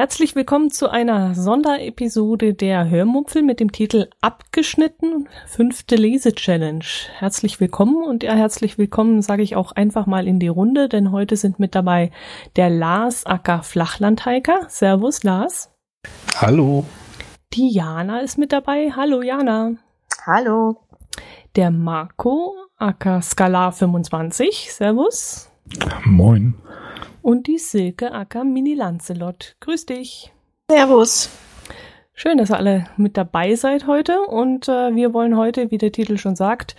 Herzlich willkommen zu einer Sonderepisode der Hörmupfel mit dem Titel Abgeschnitten, fünfte Lese-Challenge. Herzlich willkommen und ja, herzlich willkommen sage ich auch einfach mal in die Runde, denn heute sind mit dabei der Lars Acker Flachlandhiker. Servus Lars. Hallo. Die Jana ist mit dabei. Hallo Jana. Hallo. Der Marco Acker Skalar 25. Servus. Moin und die Silke Acker Mini Lancelot. Grüß dich. Servus. Schön, dass ihr alle mit dabei seid heute und äh, wir wollen heute, wie der Titel schon sagt,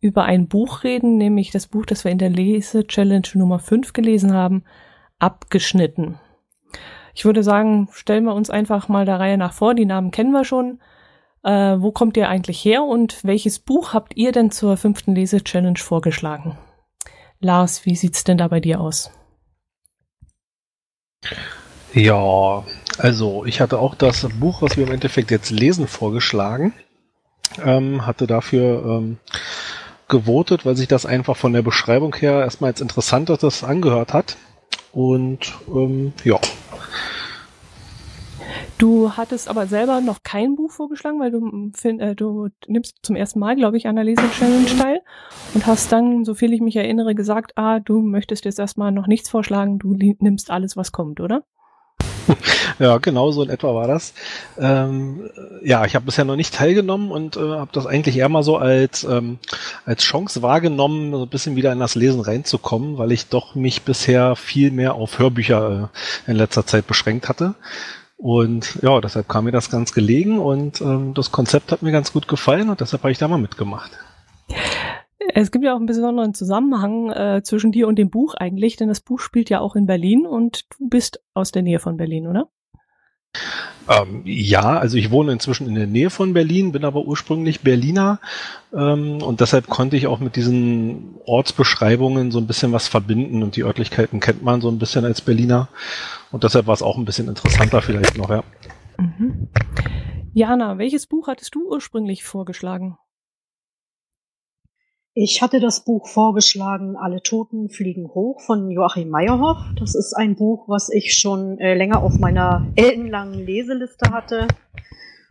über ein Buch reden, nämlich das Buch, das wir in der Lese-Challenge Nummer 5 gelesen haben, Abgeschnitten. Ich würde sagen, stellen wir uns einfach mal der Reihe nach vor. Die Namen kennen wir schon. Äh, wo kommt ihr eigentlich her und welches Buch habt ihr denn zur fünften Lese-Challenge vorgeschlagen? Lars, wie sieht's denn da bei dir aus? Ja, also ich hatte auch das Buch, was wir im Endeffekt jetzt lesen, vorgeschlagen. Ähm, hatte dafür ähm, gewotet, weil sich das einfach von der Beschreibung her erstmal als interessantes angehört hat. Und ähm, ja. Du hattest aber selber noch kein Buch vorgeschlagen, weil du, find, äh, du nimmst zum ersten Mal, glaube ich, an der Lese-Challenge teil und hast dann, so viel ich mich erinnere, gesagt, ah, du möchtest jetzt erstmal noch nichts vorschlagen, du nimmst alles, was kommt, oder? ja, genau so in etwa war das. Ähm, ja, ich habe bisher noch nicht teilgenommen und äh, habe das eigentlich eher mal so als, ähm, als Chance wahrgenommen, so ein bisschen wieder in das Lesen reinzukommen, weil ich doch mich bisher viel mehr auf Hörbücher äh, in letzter Zeit beschränkt hatte. Und ja, deshalb kam mir das ganz gelegen und ähm, das Konzept hat mir ganz gut gefallen und deshalb habe ich da mal mitgemacht. Es gibt ja auch einen besonderen Zusammenhang äh, zwischen dir und dem Buch eigentlich, denn das Buch spielt ja auch in Berlin und du bist aus der Nähe von Berlin, oder? Ähm, ja, also ich wohne inzwischen in der Nähe von Berlin, bin aber ursprünglich Berliner ähm, und deshalb konnte ich auch mit diesen Ortsbeschreibungen so ein bisschen was verbinden und die Örtlichkeiten kennt man so ein bisschen als Berliner und deshalb war es auch ein bisschen interessanter vielleicht noch, ja. Mhm. Jana, welches Buch hattest du ursprünglich vorgeschlagen? Ich hatte das Buch vorgeschlagen, Alle Toten fliegen hoch von Joachim Meyerhoff. Das ist ein Buch, was ich schon äh, länger auf meiner ellenlangen Leseliste hatte.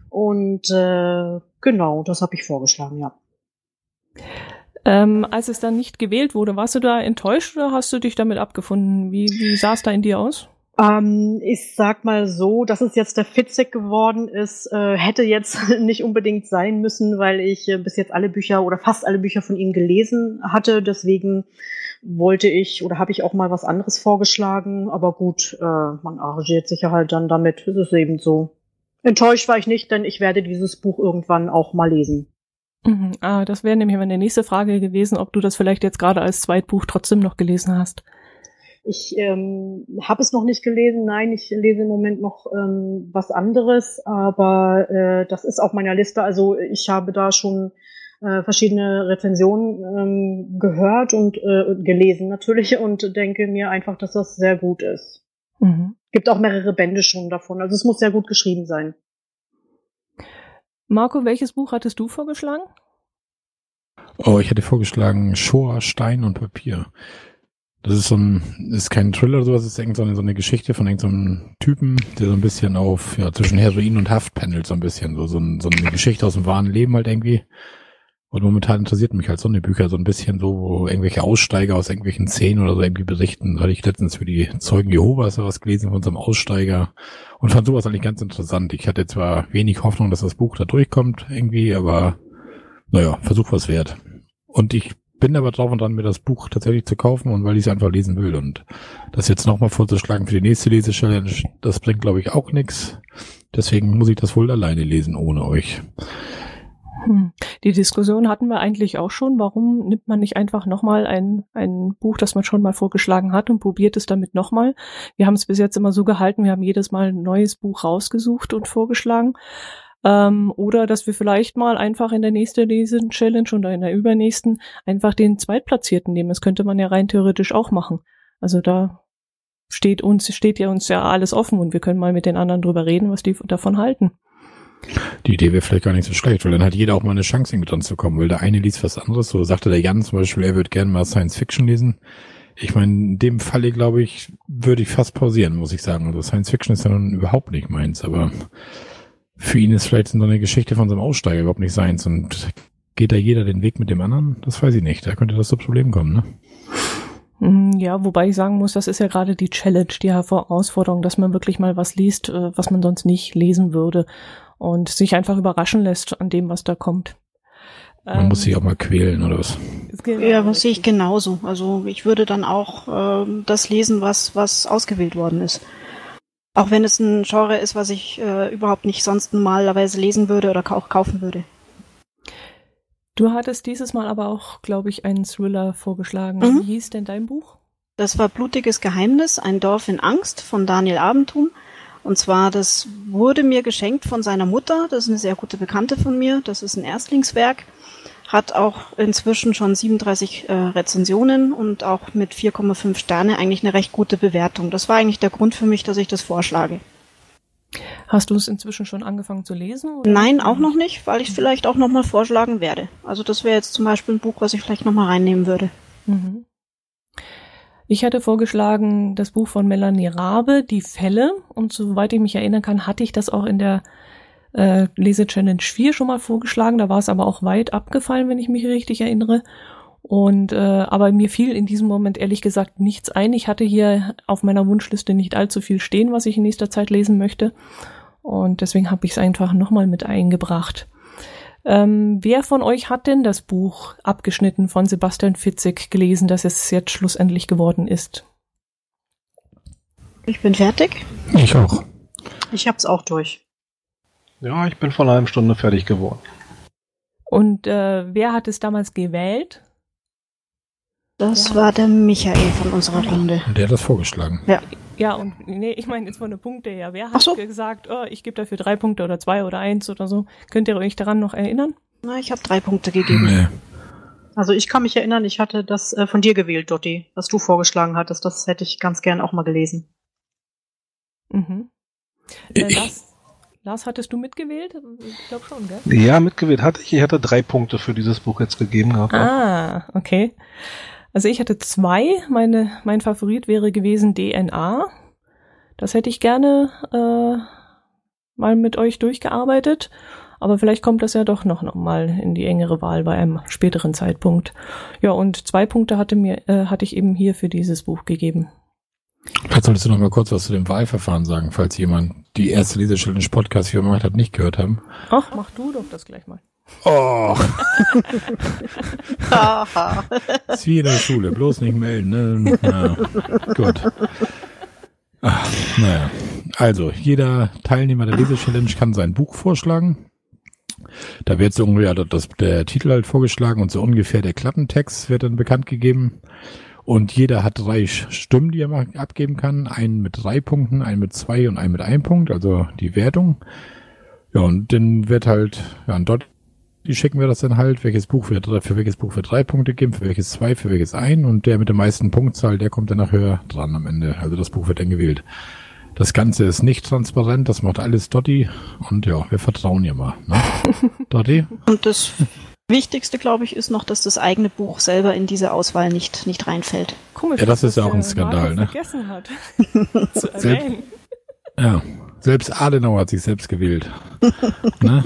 Und äh, genau, das habe ich vorgeschlagen, ja. Ähm, als es dann nicht gewählt wurde, warst du da enttäuscht oder hast du dich damit abgefunden? Wie, wie sah es da in dir aus? Ähm, ich sag mal so, dass es jetzt der Fitzek geworden ist, äh, hätte jetzt nicht unbedingt sein müssen, weil ich äh, bis jetzt alle Bücher oder fast alle Bücher von ihm gelesen hatte. Deswegen wollte ich oder habe ich auch mal was anderes vorgeschlagen. Aber gut, äh, man arrangiert sich ja halt dann damit. Es ist eben so. Enttäuscht war ich nicht, denn ich werde dieses Buch irgendwann auch mal lesen. Mhm. Ah, das wäre nämlich meine nächste Frage gewesen, ob du das vielleicht jetzt gerade als Zweitbuch trotzdem noch gelesen hast. Ich ähm, habe es noch nicht gelesen. Nein, ich lese im Moment noch ähm, was anderes, aber äh, das ist auf meiner Liste. Also ich habe da schon äh, verschiedene Rezensionen ähm, gehört und äh, gelesen natürlich und denke mir einfach, dass das sehr gut ist. Mhm. Gibt auch mehrere Bände schon davon. Also es muss sehr gut geschrieben sein. Marco, welches Buch hattest du vorgeschlagen? Oh, ich hätte vorgeschlagen Shoah, Stein und Papier. Das ist so ein, ist kein Thriller oder sowas, ist irgendeine so eine Geschichte von irgendeinem so Typen, der so ein bisschen auf, ja, zwischen Heroin und Haft pendelt, so ein bisschen. So, so, ein, so eine Geschichte aus dem wahren Leben halt irgendwie. Und momentan interessiert mich halt so eine Bücher so ein bisschen so, wo irgendwelche Aussteiger aus irgendwelchen Szenen oder so irgendwie berichten. Da hatte ich letztens für die Zeugen Jehovas was gelesen von unserem Aussteiger und fand sowas eigentlich ganz interessant. Ich hatte zwar wenig Hoffnung, dass das Buch da durchkommt irgendwie, aber naja, Versuch was wert. Und ich bin aber drauf und dran, mir das Buch tatsächlich zu kaufen und weil ich es einfach lesen will. Und das jetzt nochmal vorzuschlagen für die nächste Lesechallenge, das bringt, glaube ich, auch nichts. Deswegen muss ich das wohl alleine lesen, ohne euch. Hm. Die Diskussion hatten wir eigentlich auch schon. Warum nimmt man nicht einfach nochmal ein, ein Buch, das man schon mal vorgeschlagen hat und probiert es damit nochmal? Wir haben es bis jetzt immer so gehalten, wir haben jedes Mal ein neues Buch rausgesucht und vorgeschlagen. Ähm, oder dass wir vielleicht mal einfach in der nächsten Lesen-Challenge oder in der übernächsten einfach den Zweitplatzierten nehmen. Das könnte man ja rein theoretisch auch machen. Also da steht uns, steht ja uns ja alles offen und wir können mal mit den anderen drüber reden, was die davon halten. Die Idee wäre vielleicht gar nicht so schlecht, weil dann hat jeder auch mal eine Chance, mit dran zu kommen, weil der eine liest was anderes. So sagte der Jan zum Beispiel, er würde gerne mal Science Fiction lesen. Ich meine, in dem Falle, glaube ich, würde ich fast pausieren, muss ich sagen. Also Science Fiction ist ja nun überhaupt nicht meins, aber für ihn ist vielleicht so eine Geschichte von so einem Aussteiger überhaupt nicht seins und geht da jeder den Weg mit dem anderen? Das weiß ich nicht. Da könnte das so Problem kommen, ne? Mhm, ja, wobei ich sagen muss, das ist ja gerade die Challenge, die Herausforderung, dass man wirklich mal was liest, äh, was man sonst nicht lesen würde und sich einfach überraschen lässt an dem, was da kommt. Man ähm, muss sich auch mal quälen, oder was? Ja, das sehe ich genauso. Also ich würde dann auch äh, das lesen, was, was ausgewählt worden ist. Auch wenn es ein Genre ist, was ich äh, überhaupt nicht sonst normalerweise lesen würde oder auch kaufen würde. Du hattest dieses Mal aber auch, glaube ich, einen Thriller vorgeschlagen. Mhm. Wie hieß denn dein Buch? Das war Blutiges Geheimnis, ein Dorf in Angst von Daniel Abentum. Und zwar, das wurde mir geschenkt von seiner Mutter. Das ist eine sehr gute Bekannte von mir. Das ist ein Erstlingswerk. Hat auch inzwischen schon 37 äh, Rezensionen und auch mit 4,5 Sterne eigentlich eine recht gute Bewertung. Das war eigentlich der Grund für mich, dass ich das vorschlage. Hast du es inzwischen schon angefangen zu lesen? Oder? Nein, auch noch nicht, weil ich es vielleicht auch nochmal vorschlagen werde. Also das wäre jetzt zum Beispiel ein Buch, was ich vielleicht nochmal reinnehmen würde. Mhm. Ich hatte vorgeschlagen das Buch von Melanie Rabe, Die Fälle. Und soweit ich mich erinnern kann, hatte ich das auch in der äh, Lese-Challenge 4 schon mal vorgeschlagen. Da war es aber auch weit abgefallen, wenn ich mich richtig erinnere. Und äh, aber mir fiel in diesem Moment ehrlich gesagt nichts ein. Ich hatte hier auf meiner Wunschliste nicht allzu viel stehen, was ich in nächster Zeit lesen möchte. Und deswegen habe ich es einfach nochmal mit eingebracht. Ähm, wer von euch hat denn das Buch abgeschnitten von Sebastian Fitzek gelesen, das es jetzt schlussendlich geworden ist? Ich bin fertig. Ich auch. Ich hab's auch durch. Ja, ich bin vor einer halben Stunde fertig geworden. Und äh, wer hat es damals gewählt? Das ja. war der Michael von unserer Runde. Und der hat das vorgeschlagen. Ja. Ja, und nee, ich meine jetzt von den Punkte her. Wer hat so. gesagt, oh, ich gebe dafür drei Punkte oder zwei oder eins oder so? Könnt ihr euch daran noch erinnern? Na, ich habe drei Punkte gegeben. Nee. Also ich kann mich erinnern, ich hatte das äh, von dir gewählt, Dotti, was du vorgeschlagen hattest. Das hätte ich ganz gern auch mal gelesen. Mhm. Äh, Lars, Lars, hattest du mitgewählt? Ich glaube schon, gell? Ja, mitgewählt hatte ich. Ich hatte drei Punkte für dieses Buch jetzt gegeben gehabt. Ah, okay. Also ich hatte zwei. Meine, mein Favorit wäre gewesen DNA. Das hätte ich gerne äh, mal mit euch durchgearbeitet. Aber vielleicht kommt das ja doch noch, noch mal in die engere Wahl bei einem späteren Zeitpunkt. Ja, und zwei Punkte hatte mir äh, hatte ich eben hier für dieses Buch gegeben. Vielleicht solltest du noch mal kurz was zu dem Wahlverfahren sagen, falls jemand die erste Lesechallenge Podcast, die wir gemacht hat, nicht gehört haben. Ach, mach du doch das gleich mal. Oh. ist wie in der Schule, bloß nicht melden. Ne? Na, gut. Ach, naja. Also, jeder Teilnehmer der Lesechallenge kann sein Buch vorschlagen. Da wird so ungefähr das, der Titel halt vorgeschlagen und so ungefähr der Klappentext wird dann bekannt gegeben. Und jeder hat drei Stimmen, die er abgeben kann. Einen mit drei Punkten, einen mit zwei und einen mit einem Punkt, also die Wertung. Ja, und dann wird halt, ja, und dort die schicken wir das dann halt, welches Buch wir für welches Buch wir drei Punkte geben, für welches zwei, für welches ein und der mit der meisten Punktzahl, der kommt dann nachher dran am Ende. Also das Buch wird dann gewählt. Das Ganze ist nicht transparent, das macht alles Dotti und ja, wir vertrauen ihr mal. Ne? Dotti? Und das Wichtigste, glaube ich, ist noch, dass das eigene Buch selber in diese Auswahl nicht, nicht reinfällt. Komisch, ja, das ist ja auch ein Skandal, ne? vergessen hat. zu erwähnen. ja, selbst Adenauer hat sich selbst gewählt. ne?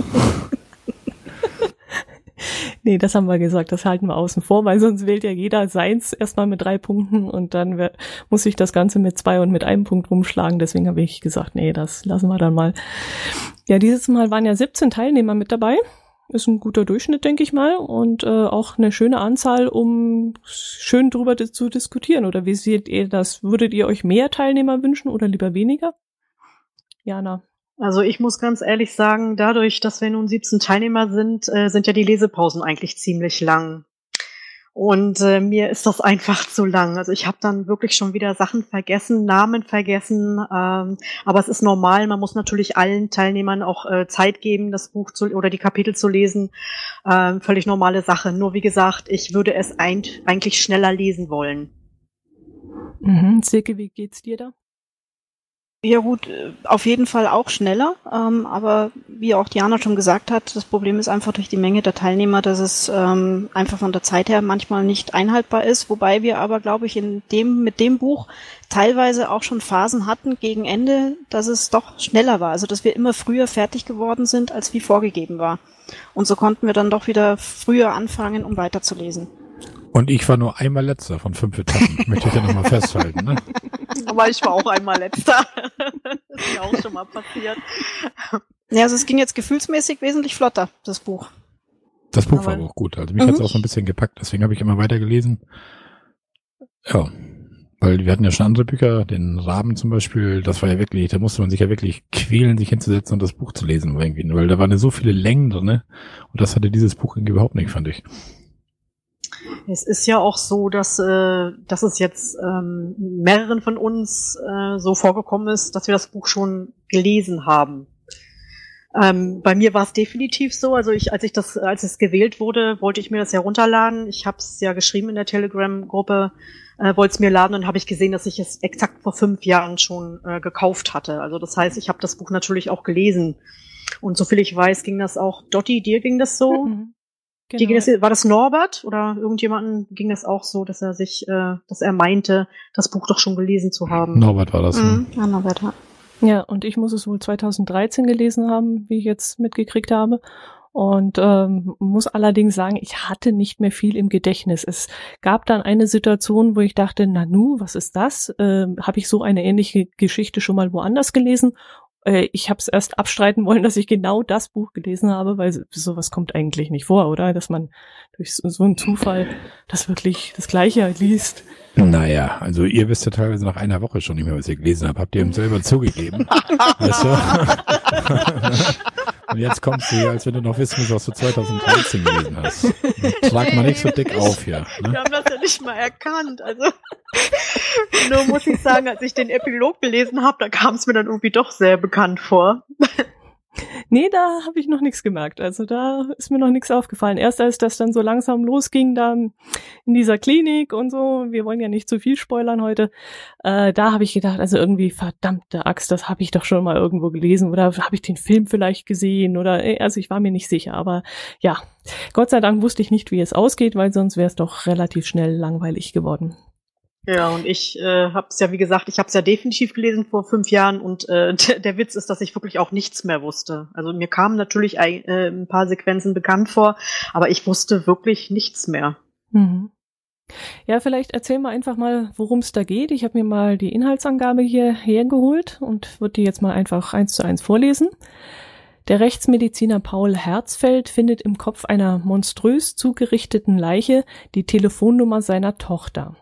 Nee, das haben wir gesagt, das halten wir außen vor, weil sonst wählt ja jeder seins erstmal mit drei Punkten und dann wird, muss ich das Ganze mit zwei und mit einem Punkt rumschlagen. Deswegen habe ich gesagt, nee, das lassen wir dann mal. Ja, dieses Mal waren ja 17 Teilnehmer mit dabei. Ist ein guter Durchschnitt, denke ich mal, und äh, auch eine schöne Anzahl, um schön drüber zu diskutieren. Oder wie seht ihr das? Würdet ihr euch mehr Teilnehmer wünschen oder lieber weniger? Jana. Also ich muss ganz ehrlich sagen, dadurch, dass wir nun 17 Teilnehmer sind, äh, sind ja die Lesepausen eigentlich ziemlich lang. Und äh, mir ist das einfach zu lang. Also ich habe dann wirklich schon wieder Sachen vergessen, Namen vergessen. Ähm, aber es ist normal. Man muss natürlich allen Teilnehmern auch äh, Zeit geben, das Buch zu oder die Kapitel zu lesen. Ähm, völlig normale Sache. Nur wie gesagt, ich würde es ein, eigentlich schneller lesen wollen. Mhm. Silke, wie geht's dir da? Ja gut, äh, auf jeden Fall auch schneller, ähm, aber wie auch Diana schon gesagt hat, das Problem ist einfach durch die Menge der Teilnehmer, dass es ähm, einfach von der Zeit her manchmal nicht einhaltbar ist, wobei wir aber, glaube ich, in dem mit dem Buch teilweise auch schon Phasen hatten gegen Ende, dass es doch schneller war, also dass wir immer früher fertig geworden sind, als wie vorgegeben war. Und so konnten wir dann doch wieder früher anfangen, um weiterzulesen. Und ich war nur einmal letzter von fünf Etappen, möchte ich ja nochmal festhalten. Ne? Aber ich war auch einmal letzter. das ist mir auch schon mal passiert. Ja, also es ging jetzt gefühlsmäßig wesentlich flotter, das Buch. Das Buch war aber auch gut. Also mich mhm. hat es auch so ein bisschen gepackt, deswegen habe ich immer weiter gelesen. Ja, weil wir hatten ja schon andere Bücher, den Raben zum Beispiel, das war ja wirklich, da musste man sich ja wirklich quälen, sich hinzusetzen und das Buch zu lesen irgendwie, weil da waren ja so viele Längen drin, ne? Und das hatte dieses Buch irgendwie überhaupt nicht, fand ich. Es ist ja auch so, dass, äh, dass es jetzt ähm, mehreren von uns äh, so vorgekommen ist, dass wir das Buch schon gelesen haben. Ähm, bei mir war es definitiv so. Also ich, als ich das, als es gewählt wurde, wollte ich mir das herunterladen. Ich habe es ja geschrieben in der Telegram-Gruppe, äh, wollte es mir laden und habe ich gesehen, dass ich es exakt vor fünf Jahren schon äh, gekauft hatte. Also das heißt, ich habe das Buch natürlich auch gelesen. Und soviel ich weiß, ging das auch. Dotti, dir ging das so? Mhm. Genau. Das, war das Norbert oder irgendjemanden ging das auch so, dass er sich, äh, dass er meinte, das Buch doch schon gelesen zu haben? Norbert war das. Mhm. Ja, Norbert. Ja, und ich muss es wohl 2013 gelesen haben, wie ich jetzt mitgekriegt habe. Und ähm, muss allerdings sagen, ich hatte nicht mehr viel im Gedächtnis. Es gab dann eine Situation, wo ich dachte, Nanu, was ist das? Ähm, Habe ich so eine ähnliche Geschichte schon mal woanders gelesen? Äh, ich habe es erst abstreiten wollen, dass ich genau das Buch gelesen habe, weil sowas kommt eigentlich nicht vor, oder? Dass man durch so, so einen Zufall das wirklich das Gleiche liest. Naja, also ihr wisst ja teilweise nach einer Woche schon nicht mehr, was ihr gelesen habt. Habt ihr ihm selber zugegeben? weißt du? Und jetzt kommst du hier, als wenn du noch wissen musst, was du 2013 gelesen hast. Trag mal nicht so dick auf hier. Ne? Wir haben das ja nicht mal erkannt. Also nur muss ich sagen, als ich den Epilog gelesen habe, da kam es mir dann irgendwie doch sehr bekannt vor. Nee, da habe ich noch nichts gemerkt. Also da ist mir noch nichts aufgefallen. Erst als das dann so langsam losging, da in dieser Klinik und so, wir wollen ja nicht zu viel spoilern heute, äh, da habe ich gedacht, also irgendwie verdammte Axt, das habe ich doch schon mal irgendwo gelesen oder habe ich den Film vielleicht gesehen oder äh, also ich war mir nicht sicher. Aber ja, Gott sei Dank wusste ich nicht, wie es ausgeht, weil sonst wäre es doch relativ schnell langweilig geworden. Ja, und ich äh, habe es ja, wie gesagt, ich habe es ja definitiv gelesen vor fünf Jahren und äh, der, Witz ist, dass ich wirklich auch nichts mehr wusste. Also mir kamen natürlich ein, äh, ein paar Sequenzen bekannt vor, aber ich wusste wirklich nichts mehr. Mhm. Ja, vielleicht erzähl mal einfach mal, worum es da geht. Ich habe mir mal die Inhaltsangabe hier hergeholt und würde die jetzt mal einfach eins zu eins vorlesen. Der Rechtsmediziner Paul Herzfeld findet im Kopf einer monströs zugerichteten Leiche die Telefonnummer seiner Tochter.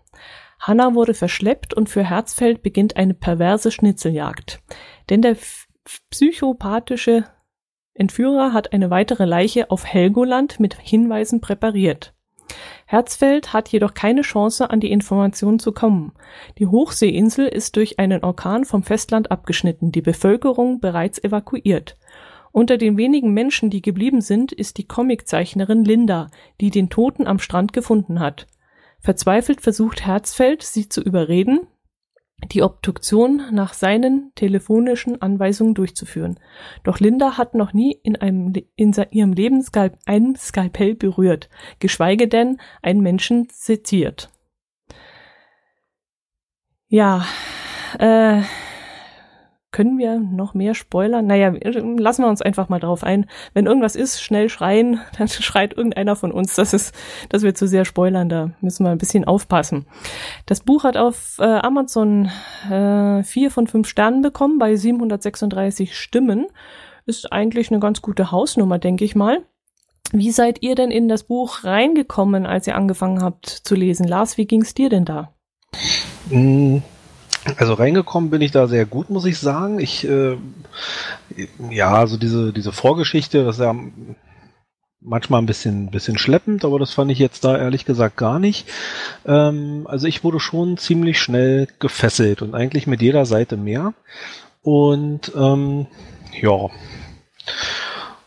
Hanna wurde verschleppt und für Herzfeld beginnt eine perverse Schnitzeljagd. Denn der psychopathische Entführer hat eine weitere Leiche auf Helgoland mit Hinweisen präpariert. Herzfeld hat jedoch keine Chance, an die Informationen zu kommen. Die Hochseeinsel ist durch einen Orkan vom Festland abgeschnitten, die Bevölkerung bereits evakuiert. Unter den wenigen Menschen, die geblieben sind, ist die Comiczeichnerin Linda, die den Toten am Strand gefunden hat. Verzweifelt versucht Herzfeld, sie zu überreden, die Obduktion nach seinen telefonischen Anweisungen durchzuführen. Doch Linda hat noch nie in, einem, in ihrem Leben Skalp, ein Skalpell berührt, geschweige denn einen Menschen seziert. Ja, äh, können wir noch mehr spoilern? Naja, lassen wir uns einfach mal drauf ein. Wenn irgendwas ist, schnell schreien, dann schreit irgendeiner von uns, das ist, dass wir zu sehr spoilern, da müssen wir ein bisschen aufpassen. Das Buch hat auf äh, Amazon äh, vier von fünf Sternen bekommen bei 736 Stimmen. Ist eigentlich eine ganz gute Hausnummer, denke ich mal. Wie seid ihr denn in das Buch reingekommen, als ihr angefangen habt zu lesen? Lars, wie ging's dir denn da? Mm also reingekommen bin ich da sehr gut, muss ich sagen. Ich, äh, ja, also diese, diese Vorgeschichte, das ist ja manchmal ein bisschen, bisschen schleppend, aber das fand ich jetzt da ehrlich gesagt gar nicht. Ähm, also ich wurde schon ziemlich schnell gefesselt und eigentlich mit jeder Seite mehr. Und ähm, ja,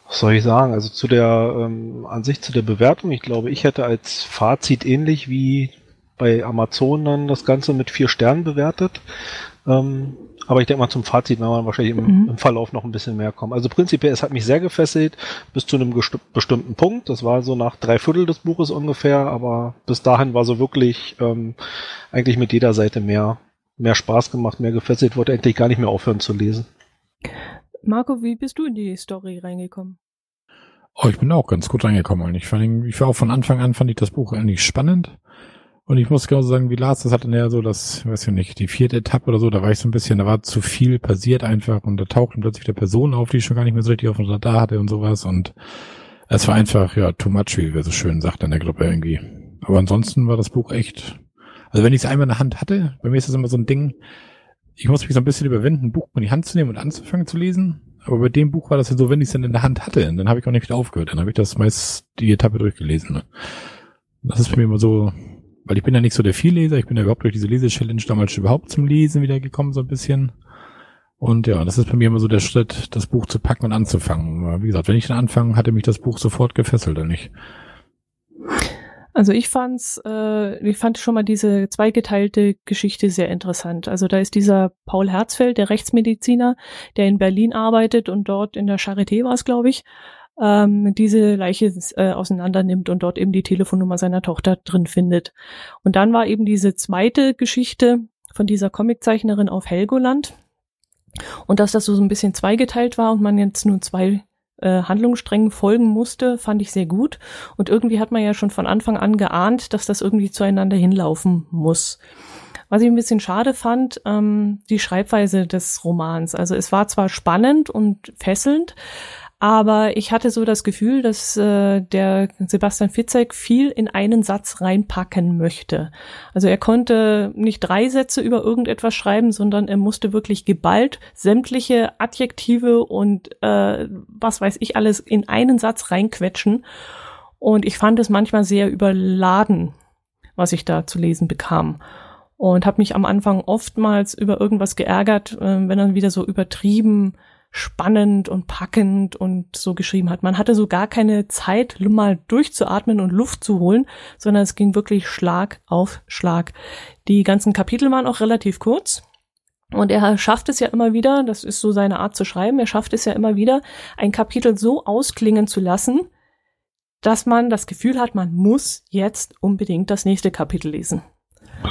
was soll ich sagen? Also zu der ähm, an sich zu der Bewertung, ich glaube, ich hätte als Fazit ähnlich wie bei Amazon dann das Ganze mit vier Sternen bewertet. Ähm, aber ich denke mal, zum Fazit werden wir wahrscheinlich im, mhm. im, Verlauf noch ein bisschen mehr kommen. Also prinzipiell, es hat mich sehr gefesselt bis zu einem bestimmten Punkt. Das war so nach drei Viertel des Buches ungefähr, aber bis dahin war so wirklich ähm, eigentlich mit jeder Seite mehr, mehr Spaß gemacht, mehr gefesselt, wollte eigentlich gar nicht mehr aufhören zu lesen. Marco, wie bist du in die Story reingekommen? Oh, ich bin auch ganz gut reingekommen. Ich fand, ich war auch von Anfang an fand ich das Buch eigentlich spannend. Und ich muss genauso sagen, wie Lars, das hatte ja so das, weiß ich nicht, die vierte Etappe oder so, da war ich so ein bisschen, da war zu viel passiert einfach und da tauchten plötzlich wieder Personen auf, die ich schon gar nicht mehr so richtig auf dem Radar hatte und sowas und es war einfach, ja, too much, wie wir so schön sagt in der Gruppe irgendwie. Aber ansonsten war das Buch echt, also wenn ich es einmal in der Hand hatte, bei mir ist das immer so ein Ding, ich muss mich so ein bisschen überwinden, ein Buch in die Hand zu nehmen und anzufangen zu lesen. Aber bei dem Buch war das ja so, wenn ich es dann in der Hand hatte, dann habe ich auch nicht wieder aufgehört. Dann habe ich das meist die Etappe durchgelesen. Das ist für mich immer so, weil ich bin ja nicht so der Vielleser, ich bin ja überhaupt durch diese Lese-Challenge damals überhaupt zum Lesen wieder gekommen, so ein bisschen. Und ja, das ist bei mir immer so der Schritt, das Buch zu packen und anzufangen. Wie gesagt, wenn ich dann anfange, hatte mich das Buch sofort gefesselt, oder nicht? Also ich fand's, äh, ich fand schon mal diese zweigeteilte Geschichte sehr interessant. Also da ist dieser Paul Herzfeld, der Rechtsmediziner, der in Berlin arbeitet und dort in der Charité war es, glaube ich, ähm, diese Leiche äh, auseinander und dort eben die Telefonnummer seiner Tochter drin findet. Und dann war eben diese zweite Geschichte von dieser Comiczeichnerin auf Helgoland. Und dass das so ein bisschen zweigeteilt war und man jetzt nur zwei äh, Handlungssträngen folgen musste, fand ich sehr gut. Und irgendwie hat man ja schon von Anfang an geahnt, dass das irgendwie zueinander hinlaufen muss. Was ich ein bisschen schade fand, ähm, die Schreibweise des Romans. Also es war zwar spannend und fesselnd, aber ich hatte so das Gefühl, dass äh, der Sebastian Fitzek viel in einen Satz reinpacken möchte. Also er konnte nicht drei Sätze über irgendetwas schreiben, sondern er musste wirklich geballt sämtliche Adjektive und äh, was weiß ich alles in einen Satz reinquetschen. Und ich fand es manchmal sehr überladen, was ich da zu lesen bekam und habe mich am Anfang oftmals über irgendwas geärgert, äh, wenn er wieder so übertrieben spannend und packend und so geschrieben hat. Man hatte so gar keine Zeit, mal durchzuatmen und Luft zu holen, sondern es ging wirklich Schlag auf Schlag. Die ganzen Kapitel waren auch relativ kurz. Und er schafft es ja immer wieder, das ist so seine Art zu schreiben, er schafft es ja immer wieder, ein Kapitel so ausklingen zu lassen, dass man das Gefühl hat, man muss jetzt unbedingt das nächste Kapitel lesen.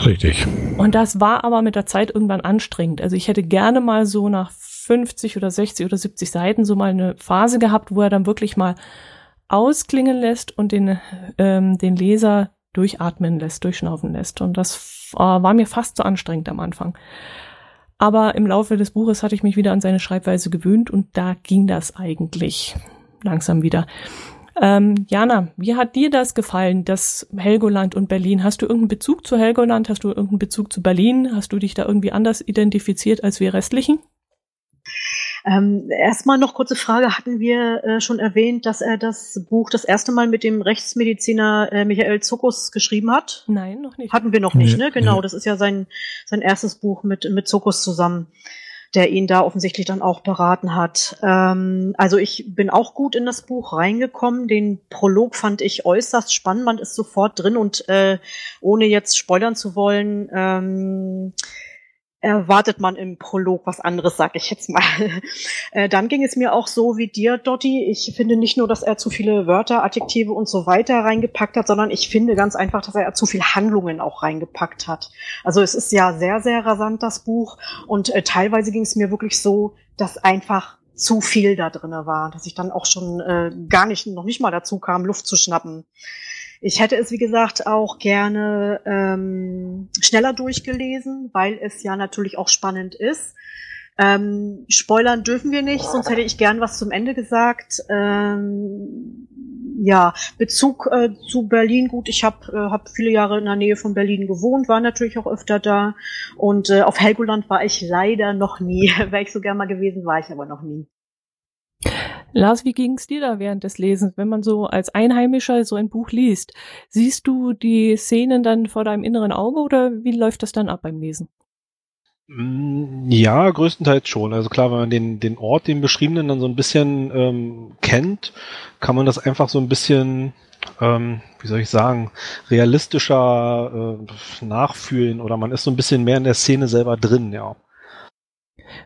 Richtig. Und das war aber mit der Zeit irgendwann anstrengend. Also ich hätte gerne mal so nach 50 oder 60 oder 70 Seiten so mal eine Phase gehabt, wo er dann wirklich mal ausklingen lässt und den, ähm, den Leser durchatmen lässt, durchschnaufen lässt. Und das äh, war mir fast zu anstrengend am Anfang. Aber im Laufe des Buches hatte ich mich wieder an seine Schreibweise gewöhnt und da ging das eigentlich langsam wieder. Ähm, Jana, wie hat dir das gefallen, das Helgoland und Berlin? Hast du irgendeinen Bezug zu Helgoland? Hast du irgendeinen Bezug zu Berlin? Hast du dich da irgendwie anders identifiziert als wir restlichen? Ähm, erstmal noch kurze Frage. Hatten wir äh, schon erwähnt, dass er das Buch das erste Mal mit dem Rechtsmediziner äh, Michael Zuckus geschrieben hat? Nein, noch nicht. Hatten wir noch nicht, ne? Genau, das ist ja sein, sein erstes Buch mit, mit Zuckus zusammen der ihn da offensichtlich dann auch beraten hat. Ähm, also ich bin auch gut in das Buch reingekommen. Den Prolog fand ich äußerst spannend. Man ist sofort drin und äh, ohne jetzt spoilern zu wollen, ähm, erwartet man im Prolog was anderes, sag ich jetzt mal. Äh, dann ging es mir auch so wie dir, Dotti. Ich finde nicht nur, dass er zu viele Wörter, Adjektive und so weiter reingepackt hat, sondern ich finde ganz einfach, dass er zu viel Handlungen auch reingepackt hat. Also es ist ja sehr, sehr rasant, das Buch. Und äh, teilweise ging es mir wirklich so, dass einfach zu viel da drinne war, dass ich dann auch schon äh, gar nicht, noch nicht mal dazu kam, Luft zu schnappen. Ich hätte es, wie gesagt, auch gerne ähm, schneller durchgelesen, weil es ja natürlich auch spannend ist. Ähm, spoilern dürfen wir nicht, sonst hätte ich gern was zum Ende gesagt. Ähm, ja, Bezug äh, zu Berlin, gut, ich habe äh, hab viele Jahre in der Nähe von Berlin gewohnt, war natürlich auch öfter da. Und äh, auf Helgoland war ich leider noch nie. Wäre ich so gern mal gewesen, war ich aber noch nie. Lars, wie ging es dir da während des Lesens, wenn man so als Einheimischer so ein Buch liest? Siehst du die Szenen dann vor deinem inneren Auge oder wie läuft das dann ab beim Lesen? Mm, Ja, größtenteils schon. Also klar, wenn man den, den Ort, den beschriebenen dann so ein bisschen ähm, kennt, kann man das einfach so ein bisschen, ähm, wie soll ich sagen, realistischer äh, nachfühlen oder man ist so ein bisschen mehr in der Szene selber drin, ja.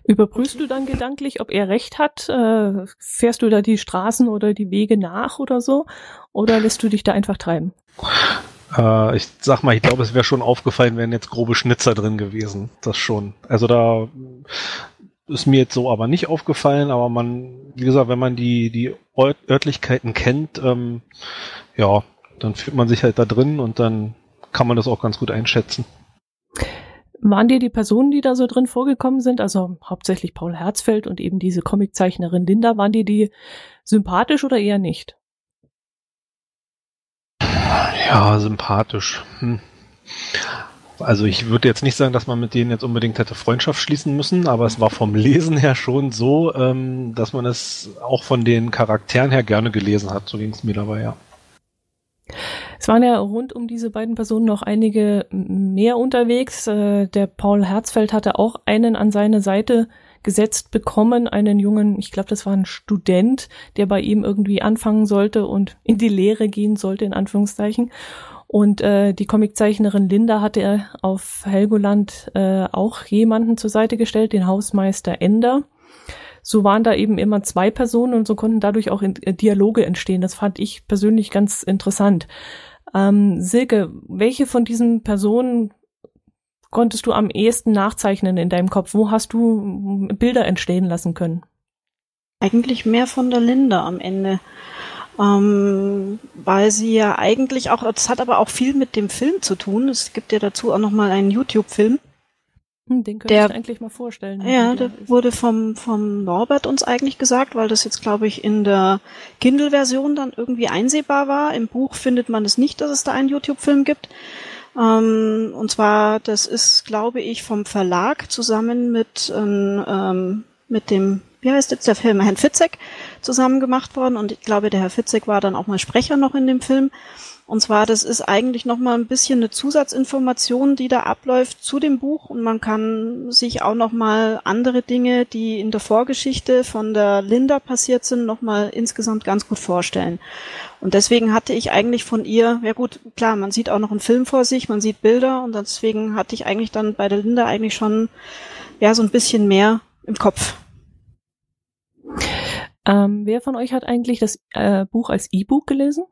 Überprüfst du dann gedanklich, ob er recht hat? Äh, fährst du da die Straßen oder die Wege nach oder so? Oder lässt du dich da einfach treiben? Äh, ich sag mal, ich glaube, es wäre schon aufgefallen, wären jetzt grobe Schnitzer drin gewesen. Das schon. Also da ist mir jetzt so aber nicht aufgefallen, aber man, wie gesagt, wenn man die, die Ort Örtlichkeiten kennt, ähm, ja, dann fühlt man sich halt da drin und dann kann man das auch ganz gut einschätzen. Waren dir die Personen, die da so drin vorgekommen sind, also hauptsächlich Paul Herzfeld und eben diese Comiczeichnerin Linda, waren dir die sympathisch oder eher nicht? Ja, sympathisch. Hm. Also ich würde jetzt nicht sagen, dass man mit denen jetzt unbedingt hätte Freundschaft schließen müssen, aber es war vom Lesen her schon so, ähm, dass man es auch von den Charakteren her gerne gelesen hat. So ging es mir dabei, ja. Es waren ja rund um diese beiden Personen noch einige mehr unterwegs. Äh, Der Paul Herzfeld hatte auch einen an seine Seite gesetzt bekommen, einen jungen, ich glaube, das war ein Student, der bei ihm irgendwie anfangen sollte und in die Lehre gehen sollte, in Anführungszeichen. Und äh, die Comiczeichnerin Linda hatte auf Helgoland äh, auch jemanden zur Seite gestellt, den Hausmeister Ender. So waren da eben immer zwei Personen und so konnten dadurch auch in, äh, Dialoge entstehen. Das fand ich persönlich ganz interessant. Ähm, Silke, welche von diesen Personen konntest du am ehesten nachzeichnen in deinem Kopf? Wo hast du Bilder entstehen lassen können? Eigentlich mehr von der Linda am Ende. Ähm, weil sie ja eigentlich auch, das hat aber auch viel mit dem Film zu tun. Es gibt ja dazu auch nochmal einen YouTube-Film. Hm, Den könnte Der- ich eigentlich mal vorstellen. Ja, der ist. wurde vom, vom Norbert uns eigentlich gesagt, weil das jetzt, glaube ich, in der Kindle-Version dann irgendwie einsehbar war. Im Buch findet man es nicht, dass es da einen YouTube-Film gibt. Ähm, und zwar, das ist, glaube ich, vom Verlag zusammen mit, ähm, ähm, mit dem, wie heißt jetzt der Film, Herrn Fitzek zusammen gemacht worden. Und ich glaube, der Herr Fitzek war dann auch mal Sprecher noch in dem Film. Und zwar, das ist eigentlich noch mal ein bisschen eine Zusatzinformation, die da abläuft zu dem Buch und man kann sich auch noch mal andere Dinge, die in der Vorgeschichte von der Linda passiert sind, noch mal insgesamt ganz gut vorstellen. Und deswegen hatte ich eigentlich von ihr, ja gut, klar, man sieht auch noch einen Film vor sich, man sieht Bilder und deswegen hatte ich eigentlich dann bei der Linda eigentlich schon ja so ein bisschen mehr im Kopf. Ähm, wer von euch hat eigentlich das äh, Buch als E-Book gelesen?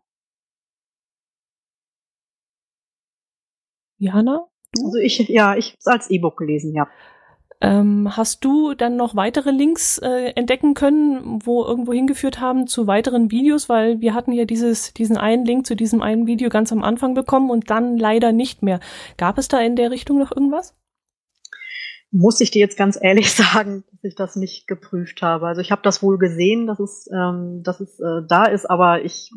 Jana? Du? Also ich, ja, ich hab's als E-Book gelesen, ja. Ähm, hast du dann noch weitere Links äh, entdecken können, wo irgendwo hingeführt haben zu weiteren Videos? Weil wir hatten ja dieses, diesen einen Link zu diesem einen Video ganz am Anfang bekommen und dann leider nicht mehr. Gab es da in der Richtung noch irgendwas? Muss ich dir jetzt ganz ehrlich sagen, dass ich das nicht geprüft habe. Also ich habe das wohl gesehen, dass es, ähm, dass es äh, da ist, aber ich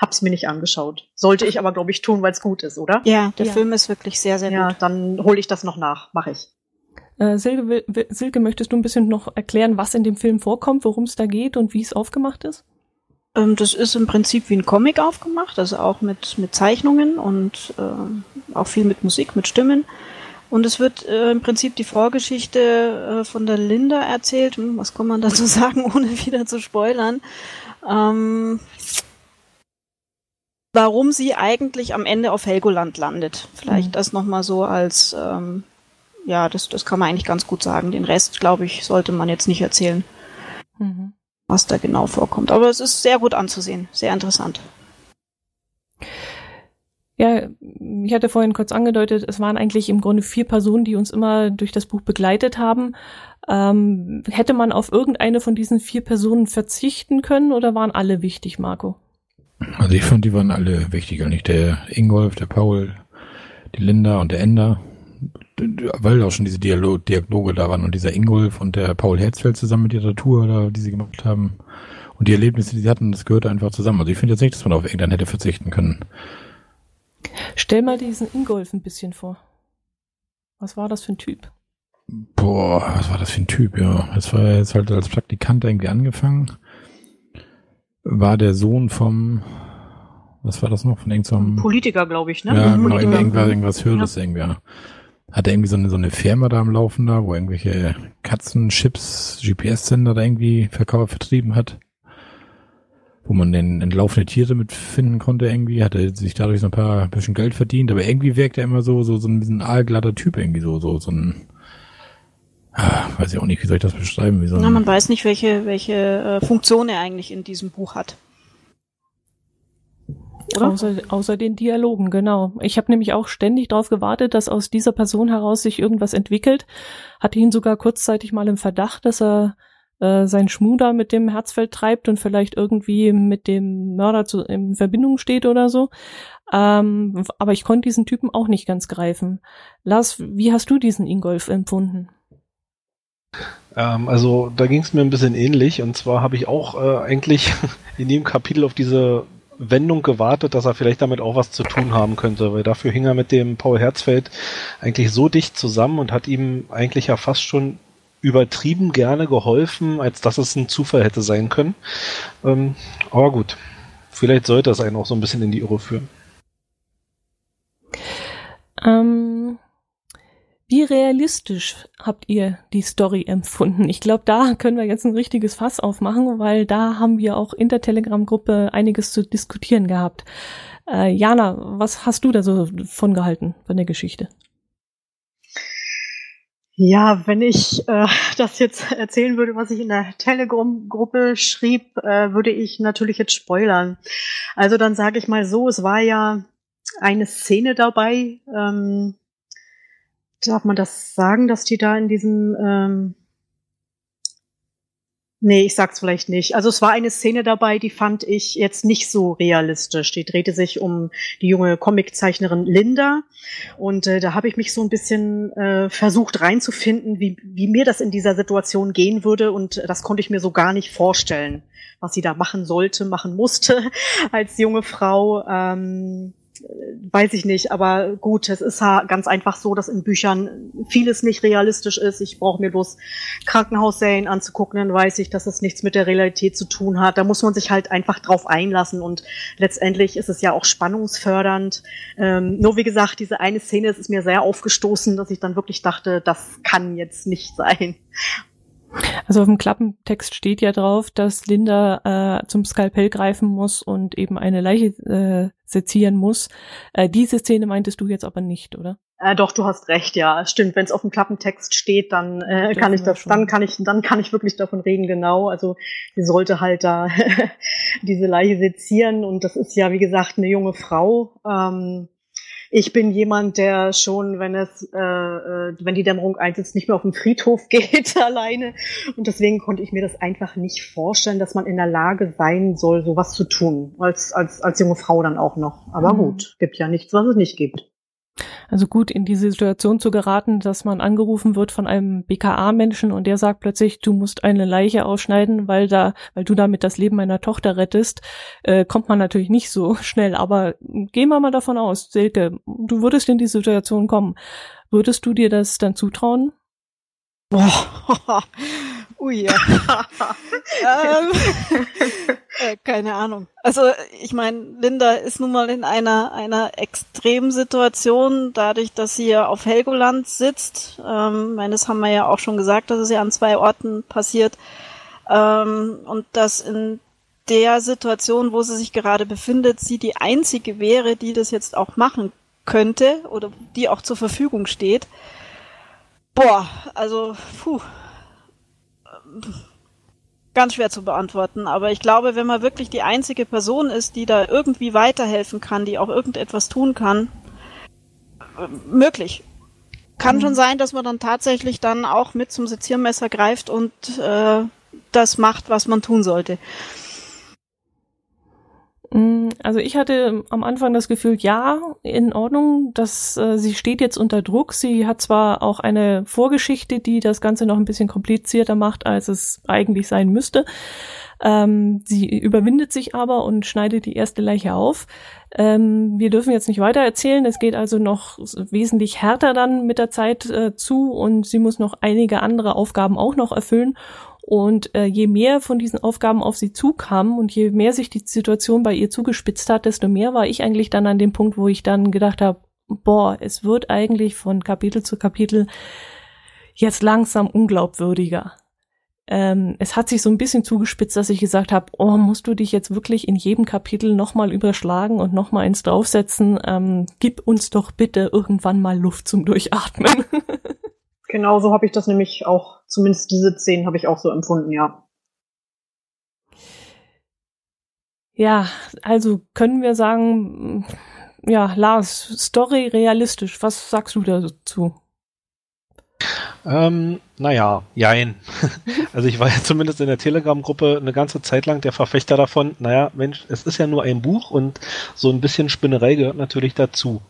habe es mir nicht angeschaut. Sollte ich aber, glaube ich, tun, weil es gut ist, oder? Ja, der Ja. Film ist wirklich sehr, sehr Ja, gut. dann hole ich das noch nach, mache ich. Äh, Silke, Silke, möchtest du ein bisschen noch erklären, was in dem Film vorkommt, worum es da geht und wie es aufgemacht ist? Ähm, das ist im Prinzip wie ein Comic aufgemacht, also auch mit, mit Zeichnungen und ähm, auch viel mit Musik, mit Stimmen. Und es wird äh, im Prinzip die Vorgeschichte äh, von der Linda erzählt. Hm, was kann man dazu sagen, ohne wieder zu spoilern? Ähm, warum sie eigentlich am Ende auf Helgoland landet. Vielleicht Mhm. das nochmal so als, ähm, ja, das, das kann man eigentlich ganz gut sagen. Den Rest, glaube ich, sollte man jetzt nicht erzählen, Mhm. was da genau vorkommt. Aber es ist sehr gut anzusehen, sehr interessant. Ja, ich hatte vorhin kurz angedeutet, es waren eigentlich im Grunde vier Personen, die uns immer durch das Buch begleitet haben. Ähm, hätte man auf irgendeine von diesen vier Personen verzichten können oder waren alle wichtig, Marco? Also ich fand, die waren alle wichtig. Nicht der Ingolf, der Paul, die Linda und der Ender. Weil auch schon diese Dialo Dialoge da waren und dieser Ingolf und der Paul Herzfeld zusammen mit ihrer Tour da, die sie gemacht haben. Und die Erlebnisse, die sie hatten, das gehörte einfach zusammen. Also ich finde jetzt nicht, dass man auf irgendeinen hätte verzichten können. Stell mal diesen Ingolf ein bisschen vor. Was war das für ein Typ? Boah, was war das für ein Typ, ja. Das war jetzt halt als Praktikant irgendwie angefangen. war der Sohn vom, was war das noch, von irgendeinem Politiker, glaube ich, ne? Ja, genau, irgendwas, irgendwas Höheres irgendwie. Ja. Hat er irgendwie so eine, so eine Firma da am Laufen da, wo irgendwelche Katzenchips, GPS-Sender da irgendwie verkauft, vertrieben hat? Wo man denn entlaufene Tiere mitfinden konnte irgendwie, hat er sich dadurch so ein paar bisschen Geld verdient, aber irgendwie wirkt er immer so, so, so ein bisschen aalglatter Typ irgendwie so, so, so ein, ah, weiß ich auch nicht, wie soll ich das beschreiben, wie so ein, Na, man weiß nicht, welche, welche äh, Funktion er eigentlich in diesem Buch hat. Oder? Außer, außer den Dialogen, genau. Ich habe nämlich auch ständig darauf gewartet, dass aus dieser Person heraus sich irgendwas entwickelt. Hatte ihn sogar kurzzeitig mal im Verdacht, dass er äh, sein Schmuder mit dem Herzfeld treibt und vielleicht irgendwie mit dem Mörder zu, in Verbindung steht oder so. Ähm, aber ich konnte diesen Typen auch nicht ganz greifen. Lars, wie hast du diesen Ingolf empfunden? Ähm, also da ging es mir ein bisschen ähnlich und zwar habe ich auch äh, eigentlich in dem Kapitel auf diese Wendung gewartet, dass er vielleicht damit auch was zu tun haben könnte, weil dafür hing er mit dem Paul Herzfeld eigentlich so dicht zusammen und hat ihm eigentlich ja fast schon übertrieben gerne geholfen, als dass es ein Zufall hätte sein können. Ähm, aber gut, vielleicht sollte das einen auch so ein bisschen in die Irre führen. Ähm, wie realistisch habt ihr die Story empfunden? Ich glaube, da können wir jetzt ein richtiges Fass aufmachen, weil da haben wir auch in der Telegram-Gruppe einiges zu diskutieren gehabt. Äh, Jana, was hast du da so von gehalten, von der Geschichte? Ja, wenn ich äh, das jetzt erzählen würde, was ich in der Telegram-Gruppe schrieb, äh, würde ich natürlich jetzt spoilern. Also dann sage ich mal so, es war ja eine Szene dabei, ähm, darf man das sagen, dass die da in diesem ähm, Nee, ich sag's vielleicht nicht. Also es war eine Szene dabei, die fand ich jetzt nicht so realistisch. Die drehte sich um die junge Comiczeichnerin Linda. Und äh, da habe ich mich so ein bisschen äh, versucht reinzufinden, wie, wie mir das in dieser Situation gehen würde. Und das konnte ich mir so gar nicht vorstellen, was sie da machen sollte, machen musste als junge Frau. Ähm, weiß ich nicht, aber gut, es ist ja ganz einfach so, dass in Büchern vieles nicht realistisch ist. Ich brauche mir bloß Krankenhausserien anzugucken, dann weiß ich, dass es nichts mit der Realität zu tun hat. Da muss man sich halt einfach drauf einlassen und letztendlich ist es ja auch spannungsfördernd. Ähm, nur wie gesagt, diese eine Szene ist mir sehr aufgestoßen, dass ich dann wirklich dachte, das kann jetzt nicht sein. Also auf dem Klappentext steht ja drauf, dass Linda äh, zum Skalpell greifen muss und eben eine Leiche äh, sezieren muss. Äh, diese Szene meintest du jetzt aber nicht, oder? Äh, doch, du hast recht, ja, stimmt. Wenn es auf dem Klappentext steht, dann äh, kann ich das, schon. dann kann ich, dann kann ich wirklich davon reden, genau. Also sie sollte halt da diese Leiche sezieren und das ist ja, wie gesagt, eine junge Frau. Ähm, ich bin jemand, der schon, wenn es, äh, äh, wenn die Dämmerung einsetzt, nicht mehr auf den Friedhof geht alleine. Und deswegen konnte ich mir das einfach nicht vorstellen, dass man in der Lage sein soll, sowas zu tun. Als, als, als junge Frau dann auch noch. Aber mhm. gut, gibt ja nichts, was es nicht gibt. Also gut, in diese Situation zu geraten, dass man angerufen wird von einem BKA-Menschen und der sagt plötzlich, du musst eine Leiche ausschneiden, weil da, weil du damit das Leben meiner Tochter rettest, äh, kommt man natürlich nicht so schnell. Aber gehen wir mal davon aus, Silke, du würdest in die Situation kommen. Würdest du dir das dann zutrauen? Boah. Ui, ja. ähm, äh, keine Ahnung. Also ich meine, Linda ist nun mal in einer einer Extremsituation, dadurch, dass sie ja auf Helgoland sitzt. Ähm, meines haben wir ja auch schon gesagt, dass es ja an zwei Orten passiert. Ähm, und dass in der Situation, wo sie sich gerade befindet, sie die einzige wäre, die das jetzt auch machen könnte oder die auch zur Verfügung steht. Boah, also, puh, ganz schwer zu beantworten. Aber ich glaube, wenn man wirklich die einzige Person ist, die da irgendwie weiterhelfen kann, die auch irgendetwas tun kann, möglich. Kann mhm. schon sein, dass man dann tatsächlich dann auch mit zum Seziermesser greift und äh, das macht, was man tun sollte. Mm, also ich hatte am Anfang das Gefühl, ja, in Ordnung, dass äh, sie steht jetzt unter Druck. Sie hat zwar auch eine Vorgeschichte, die das Ganze noch ein bisschen komplizierter macht, als es eigentlich sein müsste. Ähm, sie überwindet sich aber und schneidet die erste Leiche auf. Ähm, wir dürfen jetzt nicht weiter erzählen. Es geht also noch wesentlich härter dann mit der Zeit äh, zu und sie muss noch einige andere Aufgaben auch noch erfüllen. Und äh, je mehr von diesen Aufgaben auf sie zukamen und je mehr sich die Situation bei ihr zugespitzt hat, desto mehr war ich eigentlich dann an dem Punkt, wo ich dann gedacht habe, boah, es wird eigentlich von Kapitel zu Kapitel jetzt langsam unglaubwürdiger. Ähm, es hat sich so ein bisschen zugespitzt, dass ich gesagt habe, oh, musst du dich jetzt wirklich in jedem Kapitel nochmal überschlagen und nochmal eins draufsetzen? Ähm, gib uns doch bitte irgendwann mal Luft zum Durchatmen. genau so habe ich das nämlich auch, zumindest diese Szenen habe ich auch so empfunden, ja. Ja, also können wir sagen, ja, Lars, Story realistisch. Was sagst du dazu? Ähm, naja, jein. also ich war ja zumindest in der Telegram-Gruppe eine ganze Zeit lang der Verfechter davon, naja, Mensch, es ist ja nur ein Buch und so ein bisschen Spinnerei gehört natürlich dazu.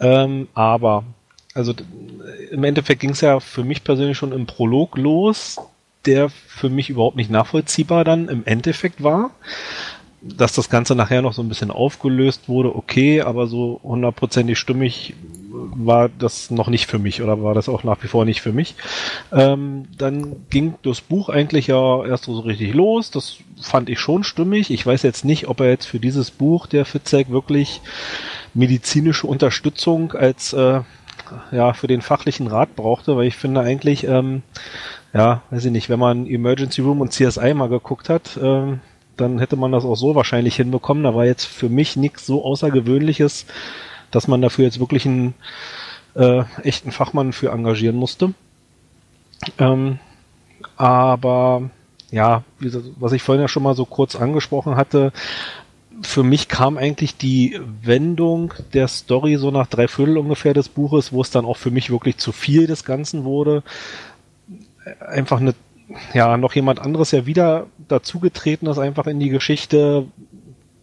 Ähm, aber, also im Endeffekt ging es ja für mich persönlich schon im Prolog los, der für mich überhaupt nicht nachvollziehbar dann im Endeffekt war dass das Ganze nachher noch so ein bisschen aufgelöst wurde, okay, aber so hundertprozentig stimmig war das noch nicht für mich oder war das auch nach wie vor nicht für mich. Ähm, dann ging das Buch eigentlich ja erst so richtig los. Das fand ich schon stimmig. Ich weiß jetzt nicht, ob er jetzt für dieses Buch, der Fitzek, wirklich medizinische Unterstützung als äh, ja für den fachlichen Rat brauchte, weil ich finde eigentlich, ähm, ja, weiß ich nicht, wenn man Emergency Room und CSI mal geguckt hat, ähm, dann hätte man das auch so wahrscheinlich hinbekommen. Da war jetzt für mich nichts so Außergewöhnliches, dass man dafür jetzt wirklich einen äh, echten Fachmann für engagieren musste. Ähm, aber ja, was ich vorhin ja schon mal so kurz angesprochen hatte, für mich kam eigentlich die Wendung der Story so nach drei Viertel ungefähr des Buches, wo es dann auch für mich wirklich zu viel des Ganzen wurde. Einfach eine ja, noch jemand anderes ja wieder dazugetreten ist, einfach in die Geschichte.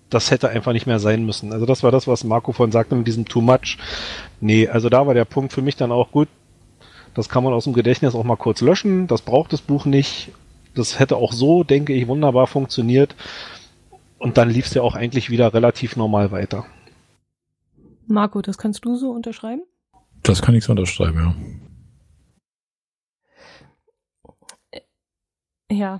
Das hätte einfach nicht mehr sein müssen. Also das war das, was Marco von sagte mit diesem Too Much. Nee, also da war der Punkt für mich dann auch gut. Das kann man aus dem Gedächtnis auch mal kurz löschen. Das braucht das Buch nicht. Das hätte auch so, denke ich, wunderbar funktioniert. Und dann lief es ja auch eigentlich wieder relativ normal weiter. Marco, das kannst du so unterschreiben? Das kann ich so unterschreiben, ja. Ja,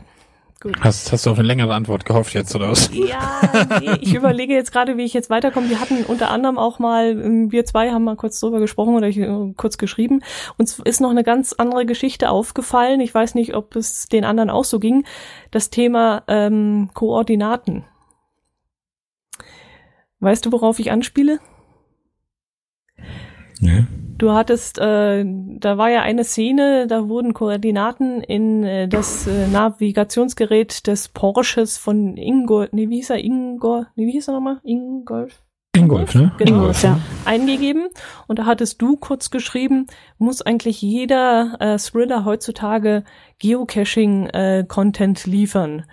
gut. Hast, hast du auf eine längere Antwort gehofft jetzt, oder was? Ja, nee, ich überlege jetzt gerade, wie ich jetzt weiterkomme. Wir hatten unter anderem auch mal, ähm, wir zwei haben mal kurz drüber gesprochen oder ich, äh, kurz geschrieben. Uns ist noch eine ganz andere Geschichte aufgefallen. Ich weiß nicht, ob es den anderen auch so ging. Das Thema ähm, Koordinaten. Weißt du, worauf ich anspiele? Nee. Du hattest, äh, da war ja eine Szene, da wurden Koordinaten in äh, das äh, Navigationsgerät des Porsches von Ingol, nee, wie hieß er, Ingol, nee, wie hieß er nochmal? Ingolf? Ingolf, ne? Genau, Ingolf, ja. eingegeben. Und da hattest du kurz geschrieben, muss eigentlich jeder äh, Thriller heutzutage Geocaching-Content äh, liefern.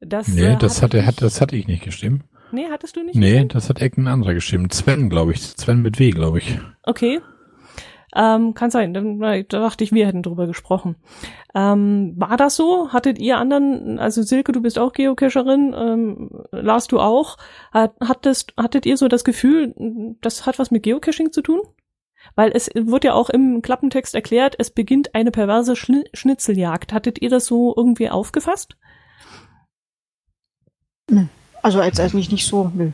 Das, nee, äh, das, hat, hat, das hatte ich nicht gestimmt. Nee, hattest du nicht? Nee, gestimmt? das hat irgendein anderer gestimmt. Sven, glaube ich. Sven mit W, glaube ich. Okay. Ähm, kann sein, dann da dachte ich, wir hätten drüber gesprochen. Ähm, war das so? Hattet ihr anderen, also Silke, du bist auch Geocacherin, ähm, Lars, du auch, hattest, hattet ihr so das Gefühl, das hat was mit Geocaching zu tun? Weil es wird ja auch im Klappentext erklärt, es beginnt eine perverse Schn Schnitzeljagd. Hattet ihr das so irgendwie aufgefasst? Nö. Also als eigentlich nicht so, nö.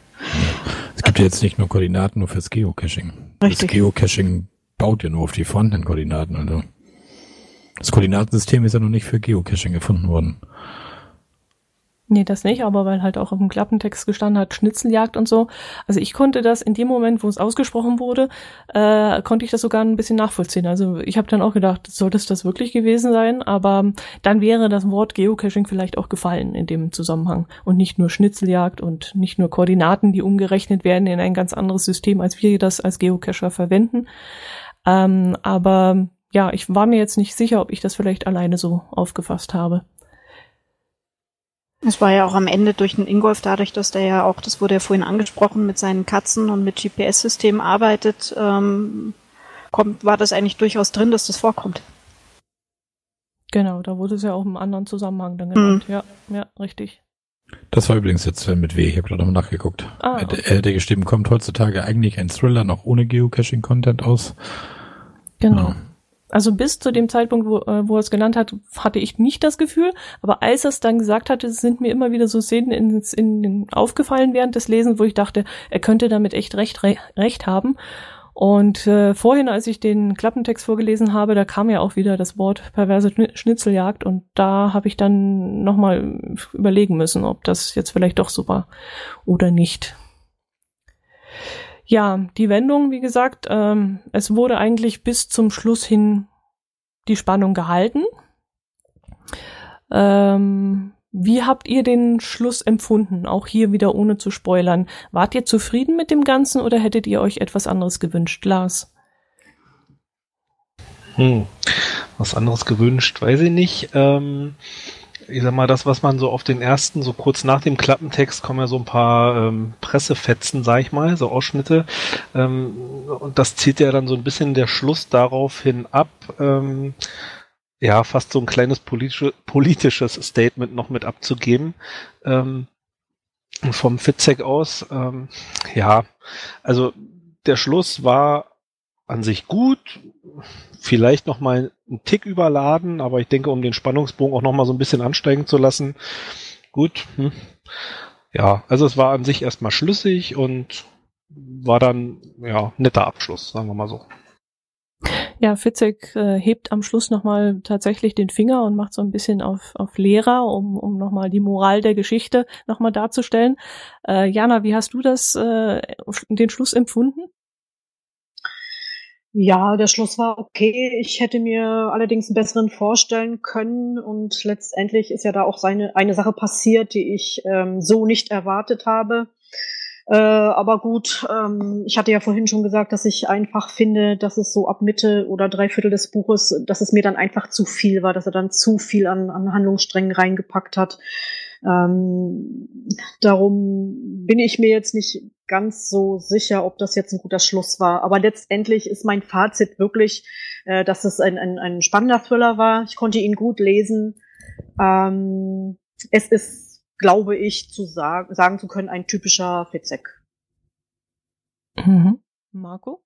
Es gibt ja jetzt nicht nur Koordinaten nur fürs Geocaching. Richtig. Das Geocaching baut ja nur auf die vorhandenen Koordinaten. Also das Koordinatensystem ist ja noch nicht für Geocaching gefunden worden. Nee, das nicht, aber weil halt auch auf dem Klappentext gestanden hat, Schnitzeljagd und so. Also ich konnte das in dem Moment, wo es ausgesprochen wurde, äh, konnte ich das sogar ein bisschen nachvollziehen. Also ich habe dann auch gedacht, soll das das wirklich gewesen sein? Aber dann wäre das Wort Geocaching vielleicht auch gefallen in dem Zusammenhang. Und nicht nur Schnitzeljagd und nicht nur Koordinaten, die umgerechnet werden in ein ganz anderes System, als wir das als Geocacher verwenden. Ähm, aber ja, ich war mir jetzt nicht sicher, ob ich das vielleicht alleine so aufgefasst habe. Es war ja auch am Ende durch den Ingolf, dadurch, dass der ja auch, das wurde ja vorhin angesprochen, mit seinen Katzen und mit GPS-Systemen arbeitet, ähm, kommt, war das eigentlich durchaus drin, dass das vorkommt. Genau, da wurde es ja auch im anderen Zusammenhang dann genannt. Mhm. Ja, ja, richtig. Das war übrigens jetzt Sven mit W. Ich habe gerade nochmal nachgeguckt. Ah, okay. Er hätte gestimmt, kommt heutzutage eigentlich ein Thriller noch ohne Geocaching-Content aus. Genau. Ja. Also bis zu dem Zeitpunkt, wo, äh, wo er es genannt hat, hatte ich nicht das Gefühl. Aber als er es dann gesagt hatte, sind mir immer wieder so Szenen in, in, aufgefallen während des Lesens, wo ich dachte, er könnte damit echt recht, recht haben. Und äh, vorhin, als ich den Klappentext vorgelesen habe, da kam ja auch wieder das Wort perverse Schnitzeljagd und da habe ich dann nochmal überlegen müssen, ob das jetzt vielleicht doch so war oder nicht. Ja, die Wendung, wie gesagt, ähm, es wurde eigentlich bis zum Schluss hin die Spannung gehalten. Ähm, wie habt ihr den Schluss empfunden? Auch hier wieder ohne zu spoilern. Wart ihr zufrieden mit dem Ganzen oder hättet ihr euch etwas anderes gewünscht, Lars? Hm, was anderes gewünscht, weiß ich nicht. Ähm, ich sag mal, das, was man so auf den ersten, so kurz nach dem Klappentext kommen ja so ein paar ähm, Pressefetzen, sag ich mal, so Ausschnitte. Ähm, und das zieht ja dann so ein bisschen der Schluss darauf hin ab. Ähm, ja, fast so ein kleines politische, politisches Statement noch mit abzugeben. Ähm, vom Fitzek aus, ähm, ja, also der Schluss war an sich gut, vielleicht noch mal einen Tick überladen, aber ich denke, um den Spannungsbogen auch noch mal so ein bisschen ansteigen zu lassen, gut. Hm. Ja, also es war an sich erstmal schlüssig und war dann ja netter Abschluss, sagen wir mal so. Ja, Fitzek äh, hebt am Schluss nochmal tatsächlich den Finger und macht so ein bisschen auf, auf Lehrer, um, um nochmal die Moral der Geschichte nochmal darzustellen. Äh, Jana, wie hast du das, äh, den Schluss empfunden? Ja, der Schluss war okay. Ich hätte mir allerdings einen besseren vorstellen können und letztendlich ist ja da auch seine, eine Sache passiert, die ich ähm, so nicht erwartet habe. Äh, aber gut, ähm, ich hatte ja vorhin schon gesagt, dass ich einfach finde, dass es so ab Mitte oder drei Viertel des Buches, dass es mir dann einfach zu viel war, dass er dann zu viel an, an Handlungssträngen reingepackt hat. Ähm, darum bin ich mir jetzt nicht ganz so sicher, ob das jetzt ein guter Schluss war. Aber letztendlich ist mein Fazit wirklich, äh, dass es ein, ein, ein spannender Thriller war. Ich konnte ihn gut lesen. Ähm, es ist glaube ich, zu sagen, sagen zu können, ein typischer Fitzek. Mhm. Marco?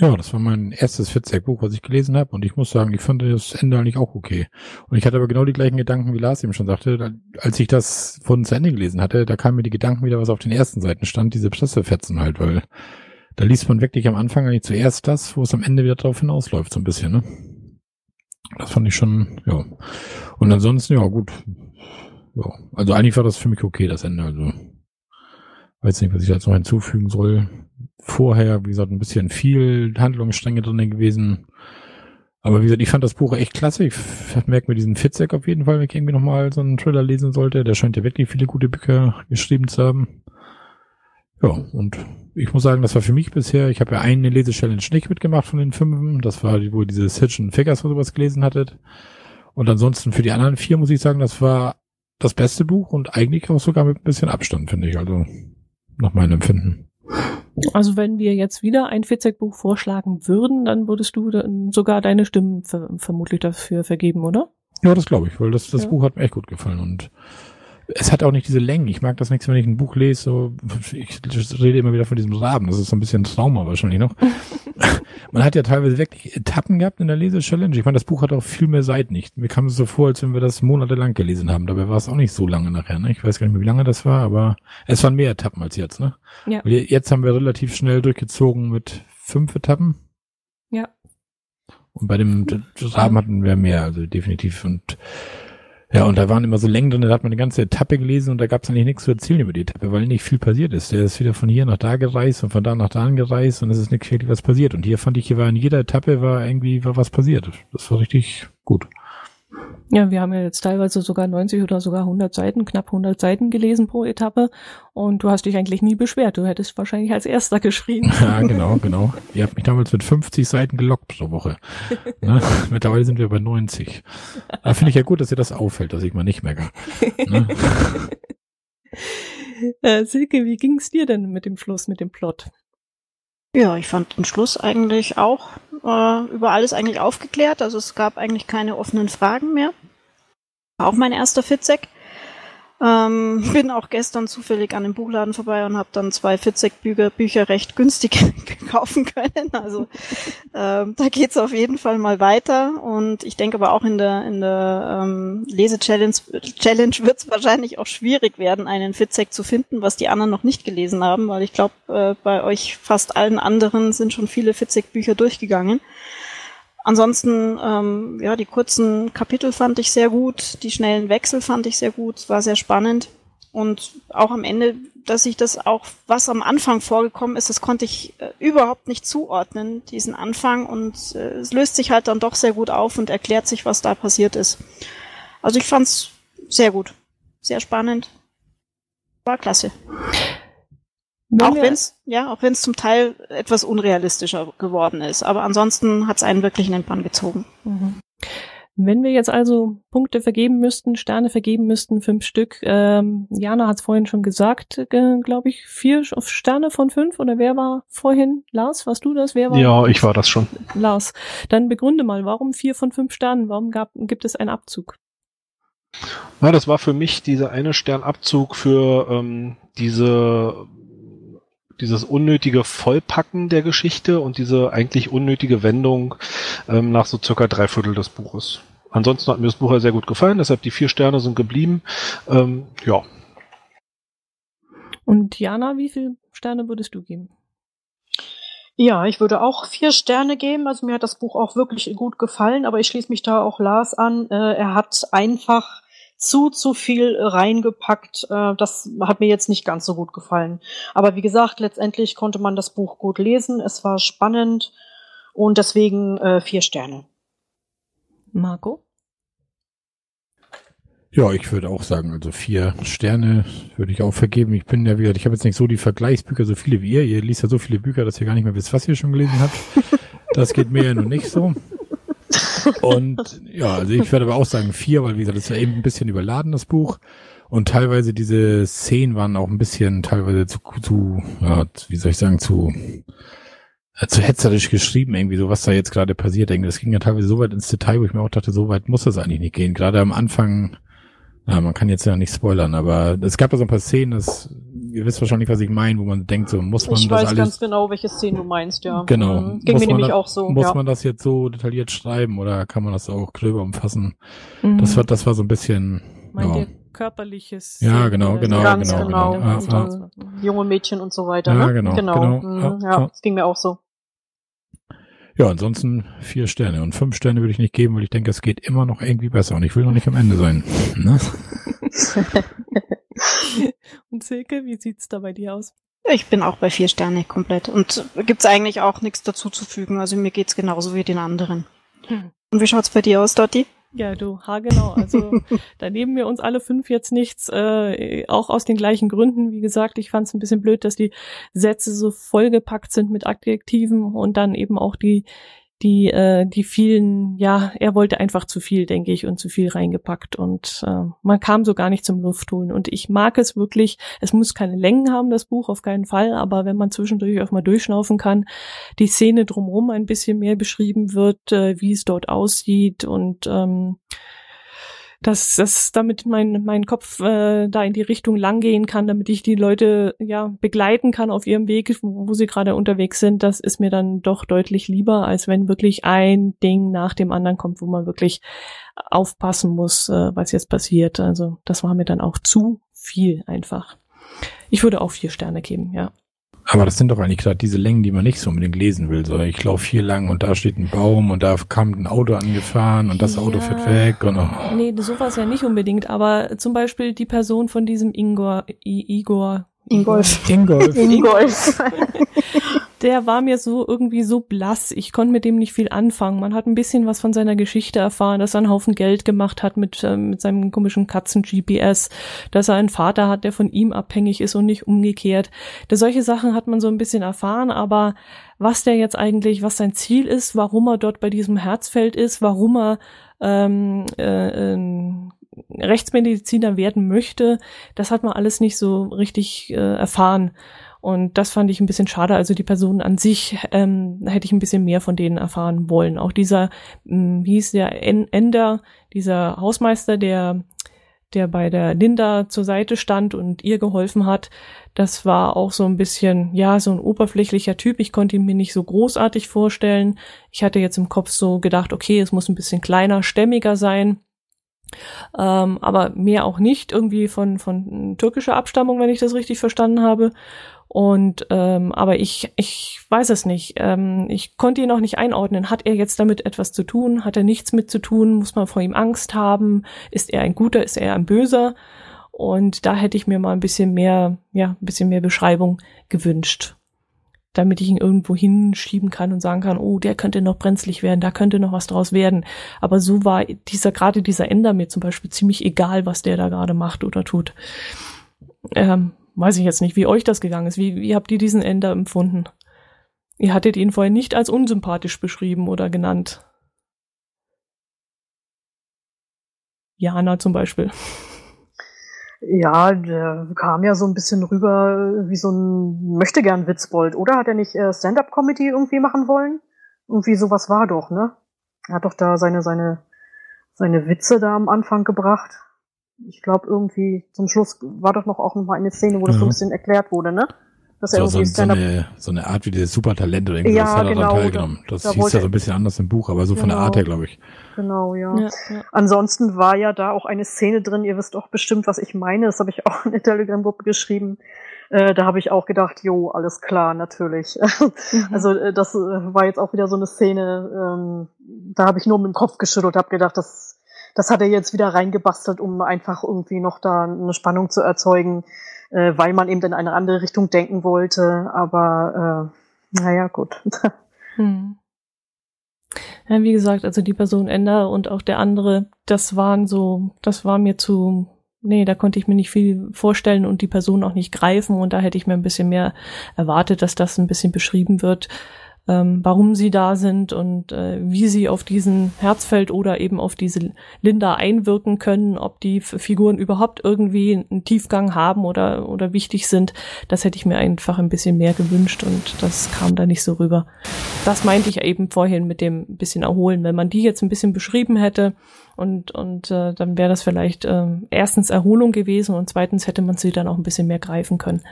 Ja, das war mein erstes Fitzek-Buch, was ich gelesen habe. Und ich muss sagen, ich fand das Ende eigentlich auch okay. Und ich hatte aber genau die gleichen Gedanken, wie Lars eben schon sagte. Als ich das von zu Ende gelesen hatte, da kamen mir die Gedanken wieder, was auf den ersten Seiten stand, diese Pressefetzen halt, weil da liest man wirklich am Anfang eigentlich zuerst das, wo es am Ende wieder drauf hinausläuft, so ein bisschen, ne? Das fand ich schon, ja. Und ansonsten, ja, gut, ja, also eigentlich war das für mich okay, das Ende. Also weiß nicht, was ich jetzt noch hinzufügen soll. Vorher, wie gesagt, ein bisschen viel Handlungsstränge drin gewesen. Aber wie gesagt, ich fand das Buch echt klasse. Ich merke mir diesen Fitzek auf jeden Fall, wenn ich irgendwie nochmal so einen Thriller lesen sollte. Der scheint ja wirklich viele gute Bücher geschrieben zu haben. Ja, und ich muss sagen, das war für mich bisher, ich habe ja eine Lesechallenge nicht mitgemacht von den fünf. Das war, wo ihr diese Hitch Figures oder sowas gelesen hattet. Und ansonsten für die anderen vier muss ich sagen, das war das beste Buch und eigentlich auch sogar mit ein bisschen Abstand, finde ich. Also nach meinem Empfinden. Also wenn wir jetzt wieder ein Fitzek-Buch vorschlagen würden, dann würdest du sogar deine Stimmen ver vermutlich dafür vergeben, oder? Ja, das glaube ich, weil das, das ja. Buch hat mir echt gut gefallen und es hat auch nicht diese Längen. Ich mag das nicht, wenn ich ein Buch lese, so, ich rede immer wieder von diesem Raben. Das ist so ein bisschen Trauma wahrscheinlich noch. Man hat ja teilweise wirklich Etappen gehabt in der Lese-Challenge. Ich meine, das Buch hat auch viel mehr Seiten nicht. Mir kam es so vor, als wenn wir das monatelang gelesen haben. Dabei war es auch nicht so lange nachher, ne? Ich weiß gar nicht mehr, wie lange das war, aber es waren mehr Etappen als jetzt, ne? Ja. Jetzt haben wir relativ schnell durchgezogen mit fünf Etappen. Ja. Und bei dem Raben hatten wir mehr, also definitiv. Und ja, und da waren immer so Längen drin, da hat man eine ganze Etappe gelesen und da gab es eigentlich nichts zu erzählen über die Etappe, weil nicht viel passiert ist. Der ist wieder von hier nach da gereist und von da nach da angereist und es ist nicht wirklich was passiert. Und hier fand ich, hier war in jeder Etappe war irgendwie war was passiert. Das war richtig gut. Ja, wir haben ja jetzt teilweise sogar 90 oder sogar 100 Seiten, knapp 100 Seiten gelesen pro Etappe und du hast dich eigentlich nie beschwert. Du hättest wahrscheinlich als erster geschrieben. Ja, genau, genau. Ihr habt mich damals mit 50 Seiten gelockt pro Woche. Ne? Mittlerweile sind wir bei 90. Da finde ich ja gut, dass ihr das auffällt, dass ich mal nicht merke. Ne? Äh, Silke, wie ging es dir denn mit dem Schluss, mit dem Plot? Ja, ich fand den Schluss eigentlich auch äh, über alles eigentlich aufgeklärt. Also es gab eigentlich keine offenen Fragen mehr. War auch mein erster Fitzek. Ähm, bin auch gestern zufällig an dem Buchladen vorbei und habe dann zwei Fitzek-Bücher Bücher recht günstig kaufen können. Also ähm, da geht's auf jeden Fall mal weiter. Und ich denke aber auch in der in der ähm, Lese-Challenge Challenge wird's wahrscheinlich auch schwierig werden, einen Fitzek zu finden, was die anderen noch nicht gelesen haben, weil ich glaube, äh, bei euch fast allen anderen sind schon viele Fitzek-Bücher durchgegangen. Ansonsten, ähm, ja, die kurzen Kapitel fand ich sehr gut, die schnellen Wechsel fand ich sehr gut, war sehr spannend. Und auch am Ende, dass ich das auch, was am Anfang vorgekommen ist, das konnte ich äh, überhaupt nicht zuordnen, diesen Anfang. Und äh, es löst sich halt dann doch sehr gut auf und erklärt sich, was da passiert ist. Also ich fand's sehr gut, sehr spannend, war klasse. Auch wenn es ja, auch wenn es zum Teil etwas unrealistischer geworden ist, aber ansonsten hat es einen wirklich in den Bann gezogen. Mhm. Wenn wir jetzt also Punkte vergeben müssten, Sterne vergeben müssten, fünf Stück, ähm, Jana hat es vorhin schon gesagt, äh, glaube ich, vier Sterne von fünf oder wer war vorhin? Lars, warst du das? Wer war ja, ich war das schon. Lars, dann begründe mal, warum vier von fünf Sternen? Warum gab, gibt es einen Abzug? Na, das war für mich dieser eine Sternabzug für ähm, diese dieses unnötige Vollpacken der Geschichte und diese eigentlich unnötige Wendung ähm, nach so circa drei Viertel des Buches. Ansonsten hat mir das Buch ja sehr gut gefallen, deshalb die vier Sterne sind geblieben. Ähm, ja. Und Jana, wie viele Sterne würdest du geben? Ja, ich würde auch vier Sterne geben. Also mir hat das Buch auch wirklich gut gefallen, aber ich schließe mich da auch Lars an. Äh, er hat einfach zu, zu viel reingepackt. Äh, das hat mir jetzt nicht ganz so gut gefallen. Aber wie gesagt, letztendlich konnte man das Buch gut lesen. Es war spannend und deswegen äh, vier Sterne. Marco? Ja, ich würde auch sagen, also vier Sterne würde ich auch vergeben. Ich bin ja wieder, ich habe jetzt nicht so die Vergleichsbücher, so viele wie ihr. Ihr liest ja so viele Bücher, dass ihr gar nicht mehr wisst, was ihr schon gelesen habt. Das geht mir ja nun nicht so. Und ja, also ich würde aber auch sagen vier, weil wie gesagt, das ist ja eben ein bisschen überladen, das Buch. Und teilweise diese Szenen waren auch ein bisschen teilweise zu, zu ja, wie soll ich sagen, zu, äh, zu hetzerisch geschrieben, irgendwie so, was da jetzt gerade passiert. Irgendwie, das ging ja teilweise so weit ins Detail, wo ich mir auch dachte, so weit muss das eigentlich nicht gehen. Gerade am Anfang, ja, man kann jetzt ja nicht spoilern, aber es gab da so ein paar Szenen, das ihr wisst wahrscheinlich, was ich meine, wo man denkt, so muss man ich das alles... Ich weiß ganz genau, welche Szene du meinst, ja. Genau. Mhm. Ging muss mir nämlich da, auch so. Muss ja. man das jetzt so detailliert schreiben oder kann man das auch gröber umfassen? Mhm. Das war, das war so ein bisschen... Meint ja. ihr körperliches? Ja, genau, genau, ganz genau, genau. genau. Und, ja, ja. Junge Mädchen und so weiter. Ja, ne? genau, genau. genau. Mhm. Ja, das ging mir auch so. Ja, ansonsten vier Sterne. Und fünf Sterne würde ich nicht geben, weil ich denke, es geht immer noch irgendwie besser. Und ich will noch nicht am Ende sein. Ne? Und Silke, wie sieht's da bei dir aus? Ich bin auch bei vier Sterne komplett. Und gibt's eigentlich auch nichts dazu zu fügen. Also mir geht's genauso wie den anderen. Hm. Und wie schaut's bei dir aus, Dotti? Ja, du, haargenau. Also da nehmen wir uns alle fünf jetzt nichts, äh, auch aus den gleichen Gründen. Wie gesagt, ich fand es ein bisschen blöd, dass die Sätze so vollgepackt sind mit Adjektiven und dann eben auch die die, äh, die vielen, ja, er wollte einfach zu viel, denke ich, und zu viel reingepackt. Und äh, man kam so gar nicht zum Luftholen. Und ich mag es wirklich, es muss keine Längen haben, das Buch, auf keinen Fall, aber wenn man zwischendurch auch mal durchschnaufen kann, die Szene drumherum ein bisschen mehr beschrieben wird, äh, wie es dort aussieht. Und ähm, dass, dass damit mein, mein Kopf äh, da in die Richtung lang gehen kann, damit ich die Leute ja begleiten kann auf ihrem Weg, wo, wo sie gerade unterwegs sind, das ist mir dann doch deutlich lieber, als wenn wirklich ein Ding nach dem anderen kommt, wo man wirklich aufpassen muss, äh, was jetzt passiert. Also das war mir dann auch zu viel einfach. Ich würde auch vier Sterne geben, ja. Aber das sind doch eigentlich gerade diese Längen, die man nicht so unbedingt lesen will. So, ich laufe hier lang und da steht ein Baum und da kam ein Auto angefahren und das ja. Auto fährt weg. Und, oh. Nee, sowas ja nicht unbedingt, aber zum Beispiel die Person von diesem Ingor, I, Igor, Ingolf. Ingolf. Ingolf. der war mir so irgendwie so blass. Ich konnte mit dem nicht viel anfangen. Man hat ein bisschen was von seiner Geschichte erfahren, dass er einen Haufen Geld gemacht hat mit, äh, mit seinem komischen Katzen-GPS, dass er einen Vater hat, der von ihm abhängig ist und nicht umgekehrt. Da solche Sachen hat man so ein bisschen erfahren, aber was der jetzt eigentlich, was sein Ziel ist, warum er dort bei diesem Herzfeld ist, warum er ähm, äh, äh, Rechtsmediziner werden möchte, das hat man alles nicht so richtig äh, erfahren. Und das fand ich ein bisschen schade. Also die Personen an sich ähm, hätte ich ein bisschen mehr von denen erfahren wollen. Auch dieser, mh, hm, wie hieß der Ender, dieser Hausmeister, der der bei der Linda zur Seite stand und ihr geholfen hat. Das war auch so ein bisschen, ja, so ein oberflächlicher Typ. Ich konnte ihn mir nicht so großartig vorstellen. Ich hatte jetzt im Kopf so gedacht, okay, es muss ein bisschen kleiner, stämmiger sein. Ähm, aber mehr auch nicht, irgendwie von, von türkischer Abstammung, wenn ich das richtig verstanden habe. Und ähm, aber ich, ich weiß es nicht. Ähm, ich konnte ihn noch nicht einordnen. Hat er jetzt damit etwas zu tun? Hat er nichts mit zu tun? Muss man vor ihm Angst haben? Ist er ein guter? Ist er ein böser? Und da hätte ich mir mal ein bisschen mehr, ja, ein bisschen mehr Beschreibung gewünscht. Damit ich ihn irgendwo hinschieben kann und sagen kann, oh, der könnte noch brenzlig werden, da könnte noch was draus werden. Aber so war dieser, gerade dieser Ender mir zum Beispiel ziemlich egal, was der da gerade macht oder tut. Ähm, weiß ich jetzt nicht, wie euch das gegangen ist. Wie, wie habt ihr diesen Ender empfunden? Ihr hattet ihn vorher nicht als unsympathisch beschrieben oder genannt. Jana zum Beispiel. Ja, der kam ja so ein bisschen rüber wie so ein möchtegern Witzbold, oder? Hat er nicht äh, Stand-up-Comedy irgendwie machen wollen? Irgendwie sowas war doch, ne? Er hat doch da seine, seine, seine Witze da am Anfang gebracht ich glaube irgendwie zum Schluss war doch noch auch noch mal eine Szene, wo das ja. so ein bisschen erklärt wurde, ne? Dass er so, irgendwie so, so, eine, so eine Art wie dieses Supertalent oder irgendwas ja, hat er genau, teilgenommen. Das da hieß ja so ein bisschen anders im Buch, aber so genau, von der Art her, glaube ich. Genau, ja. Ja, ja. Ansonsten war ja da auch eine Szene drin, ihr wisst auch bestimmt, was ich meine, das habe ich auch in der Telegram-Gruppe geschrieben. Äh, da habe ich auch gedacht, jo, alles klar, natürlich. Mhm. Also äh, das äh, war jetzt auch wieder so eine Szene, ähm, da habe ich nur mit dem Kopf geschüttelt, habe gedacht, das das hat er jetzt wieder reingebastelt, um einfach irgendwie noch da eine Spannung zu erzeugen, äh, weil man eben in eine andere Richtung denken wollte. Aber äh, naja, gut. hm. Ja, wie gesagt, also die Person Ender und auch der andere, das waren so, das war mir zu, nee, da konnte ich mir nicht viel vorstellen und die Person auch nicht greifen und da hätte ich mir ein bisschen mehr erwartet, dass das ein bisschen beschrieben wird ähm, warum sie da sind und äh, wie sie auf diesen Herzfeld oder eben auf diese Linda einwirken können, ob die Figuren überhaupt irgendwie einen Tiefgang haben oder, oder wichtig sind. Das hätte ich mir einfach ein bisschen mehr gewünscht und das kam da nicht so rüber. Das meinte ich eben vorhin mit dem bisschen erholen. Wenn man die jetzt ein bisschen beschrieben hätte, und, und äh, dann wäre das vielleicht äh, erstens Erholung gewesen und zweitens hätte man sie dann auch ein bisschen mehr greifen können.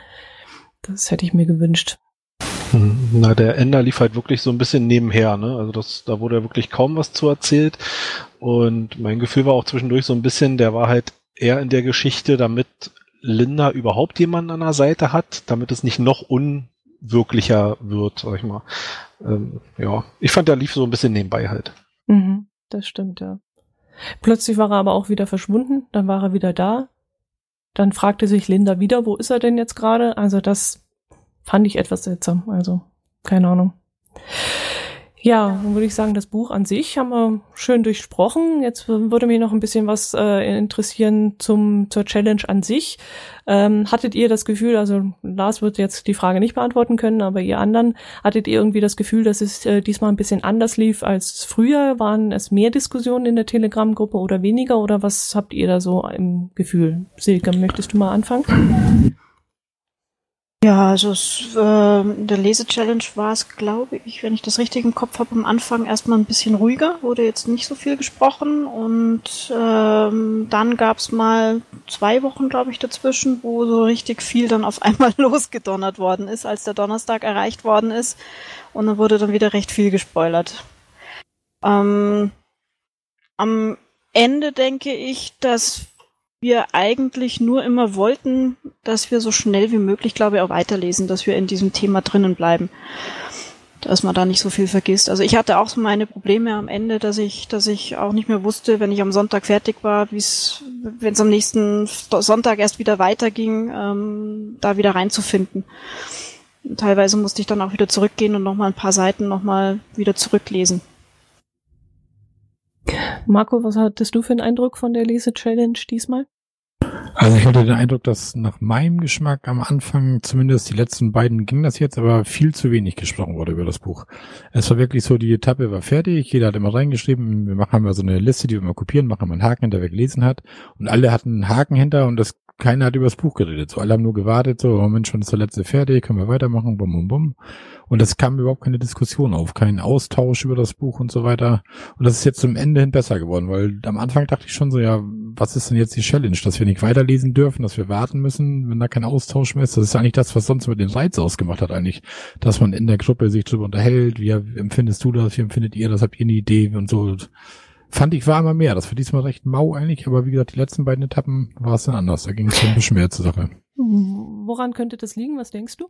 Das hätte ich mir gewünscht. Mhm. Na, der Ender lief halt wirklich so ein bisschen nebenher, ne? Also das, da wurde ja wirklich kaum was zu erzählt. Und mein Gefühl war auch zwischendurch so ein bisschen, der war halt eher in der Geschichte, damit Linda überhaupt jemanden an der Seite hat, damit es nicht noch unwirklicher wird, sag ich mal. Ähm, ja, ich fand, der lief so ein bisschen nebenbei halt. Mhm, das stimmt, ja. Plötzlich war er aber auch wieder verschwunden, dann war er wieder da. Dann fragte sich Linda wieder, wo ist er denn jetzt gerade? Also das fand ich etwas seltsam. Also, keine Ahnung. Ja, dann würde ich sagen, das Buch an sich haben wir schön durchsprochen. Jetzt würde mich noch ein bisschen was äh, interessieren zum zur Challenge an sich. Ähm, hattet ihr das Gefühl, also Lars wird jetzt die Frage nicht beantworten können, aber ihr anderen, hattet ihr irgendwie das Gefühl, dass es äh, diesmal ein bisschen anders lief als früher? Waren es mehr Diskussionen in der Telegram-Gruppe oder weniger? Oder was habt ihr da so im Gefühl? Silke, möchtest du mal anfangen? Ja, also es, äh, der Lese-Challenge war es, glaube ich, wenn ich das richtig im Kopf habe, am Anfang erstmal ein bisschen ruhiger, wurde jetzt nicht so viel gesprochen und ähm, dann gab's mal zwei Wochen, glaube ich, dazwischen, wo so richtig viel dann auf einmal losgedonnert worden ist, als der Donnerstag erreicht worden ist und dann wurde dann wieder recht viel gespoilert. Ähm, am Ende denke ich, dass wir eigentlich nur immer wollten, dass wir so schnell wie möglich, glaube ich, auch weiterlesen, dass wir in diesem Thema drinnen bleiben. Dass man da nicht so viel vergisst. Also ich hatte auch so meine Probleme am Ende, dass ich, dass ich auch nicht mehr wusste, wenn ich am Sonntag fertig war, wie es, wenn es am nächsten Sonntag erst wieder weiterging, ähm, da wieder reinzufinden. Teilweise musste ich dann auch wieder zurückgehen und nochmal ein paar Seiten nochmal wieder zurücklesen. Marco, was hattest du für einen Eindruck von der Lese-Challenge diesmal? Also ich hatte den Eindruck, dass nach meinem Geschmack am Anfang, zumindest die letzten beiden ging das jetzt, aber viel zu wenig gesprochen wurde über das Buch. Es war wirklich so, die Etappe war fertig, jeder hat immer reingeschrieben, wir machen mal so eine Liste, die wir mal kopieren, machen mal einen Haken hinter, wer gelesen hat. Und alle hatten einen Haken hinter und das keiner hat über das Buch geredet. So, alle haben nur gewartet, so, oh Mensch, schon ist der letzte fertig, können wir weitermachen, bum, bum, bum. Und es kam überhaupt keine Diskussion auf, kein Austausch über das Buch und so weiter. Und das ist jetzt zum Ende hin besser geworden, weil am Anfang dachte ich schon so, ja, was ist denn jetzt die Challenge, dass wir nicht weiterlesen dürfen, dass wir warten müssen, wenn da kein Austausch mehr ist. Das ist eigentlich das, was sonst mit den Reiz ausgemacht hat eigentlich, dass man in der Gruppe sich drüber unterhält, wie empfindest du das, wie empfindet ihr das, habt ihr eine Idee und so. Fand ich war immer mehr. Das war diesmal recht mau eigentlich, aber wie gesagt, die letzten beiden Etappen war es dann anders. Da ging es ein bisschen mehr zur Sache. Woran könnte das liegen? Was denkst du?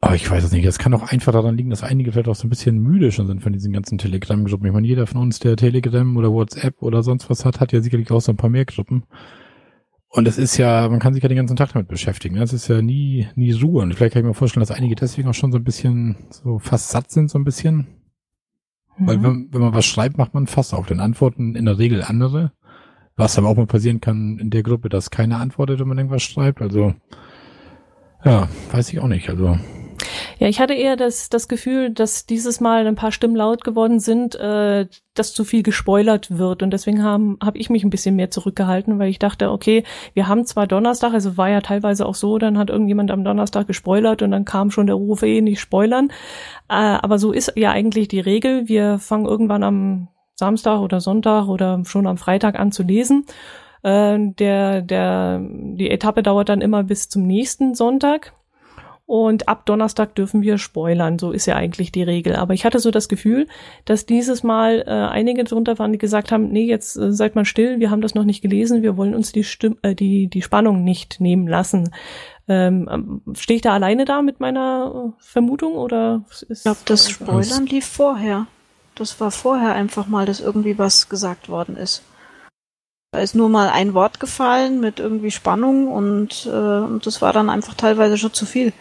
Aber ich weiß es nicht. Es kann auch einfach daran liegen, dass einige vielleicht auch so ein bisschen müde schon sind von diesen ganzen Telegram-Gruppen. Ich meine, jeder von uns, der Telegram oder WhatsApp oder sonst was hat, hat ja sicherlich auch so ein paar mehr Gruppen. Und es ist ja, man kann sich ja den ganzen Tag damit beschäftigen. Das ist ja nie, nie Ruhe. Und vielleicht kann ich mir vorstellen, dass einige deswegen auch schon so ein bisschen so fast satt sind, so ein bisschen. Mhm. Weil wenn, wenn man was schreibt, macht man fast auf den Antworten in der Regel andere. Was aber auch mal passieren kann in der Gruppe, dass keiner antwortet, wenn man irgendwas schreibt. Also, ja, weiß ich auch nicht. Also, ja, ich hatte eher das, das Gefühl, dass dieses Mal ein paar Stimmen laut geworden sind, äh, dass zu viel gespoilert wird. Und deswegen habe hab ich mich ein bisschen mehr zurückgehalten, weil ich dachte, okay, wir haben zwar Donnerstag, also war ja teilweise auch so, dann hat irgendjemand am Donnerstag gespoilert und dann kam schon der Ruf, eh nicht spoilern. Äh, aber so ist ja eigentlich die Regel. Wir fangen irgendwann am Samstag oder Sonntag oder schon am Freitag an zu lesen. Äh, der, der, die Etappe dauert dann immer bis zum nächsten Sonntag. Und ab Donnerstag dürfen wir spoilern. So ist ja eigentlich die Regel. Aber ich hatte so das Gefühl, dass dieses Mal äh, einige drunter waren, die gesagt haben, nee, jetzt äh, seid mal still, wir haben das noch nicht gelesen, wir wollen uns die, Stimm äh, die, die Spannung nicht nehmen lassen. Ähm, ähm Stehe ich da alleine da mit meiner äh, Vermutung oder ist Ich glaube, das Spoilern lief vorher. Das war vorher einfach mal, dass irgendwie was gesagt worden ist. Da ist nur mal ein Wort gefallen mit irgendwie Spannung und, äh, und das war dann einfach teilweise schon zu viel.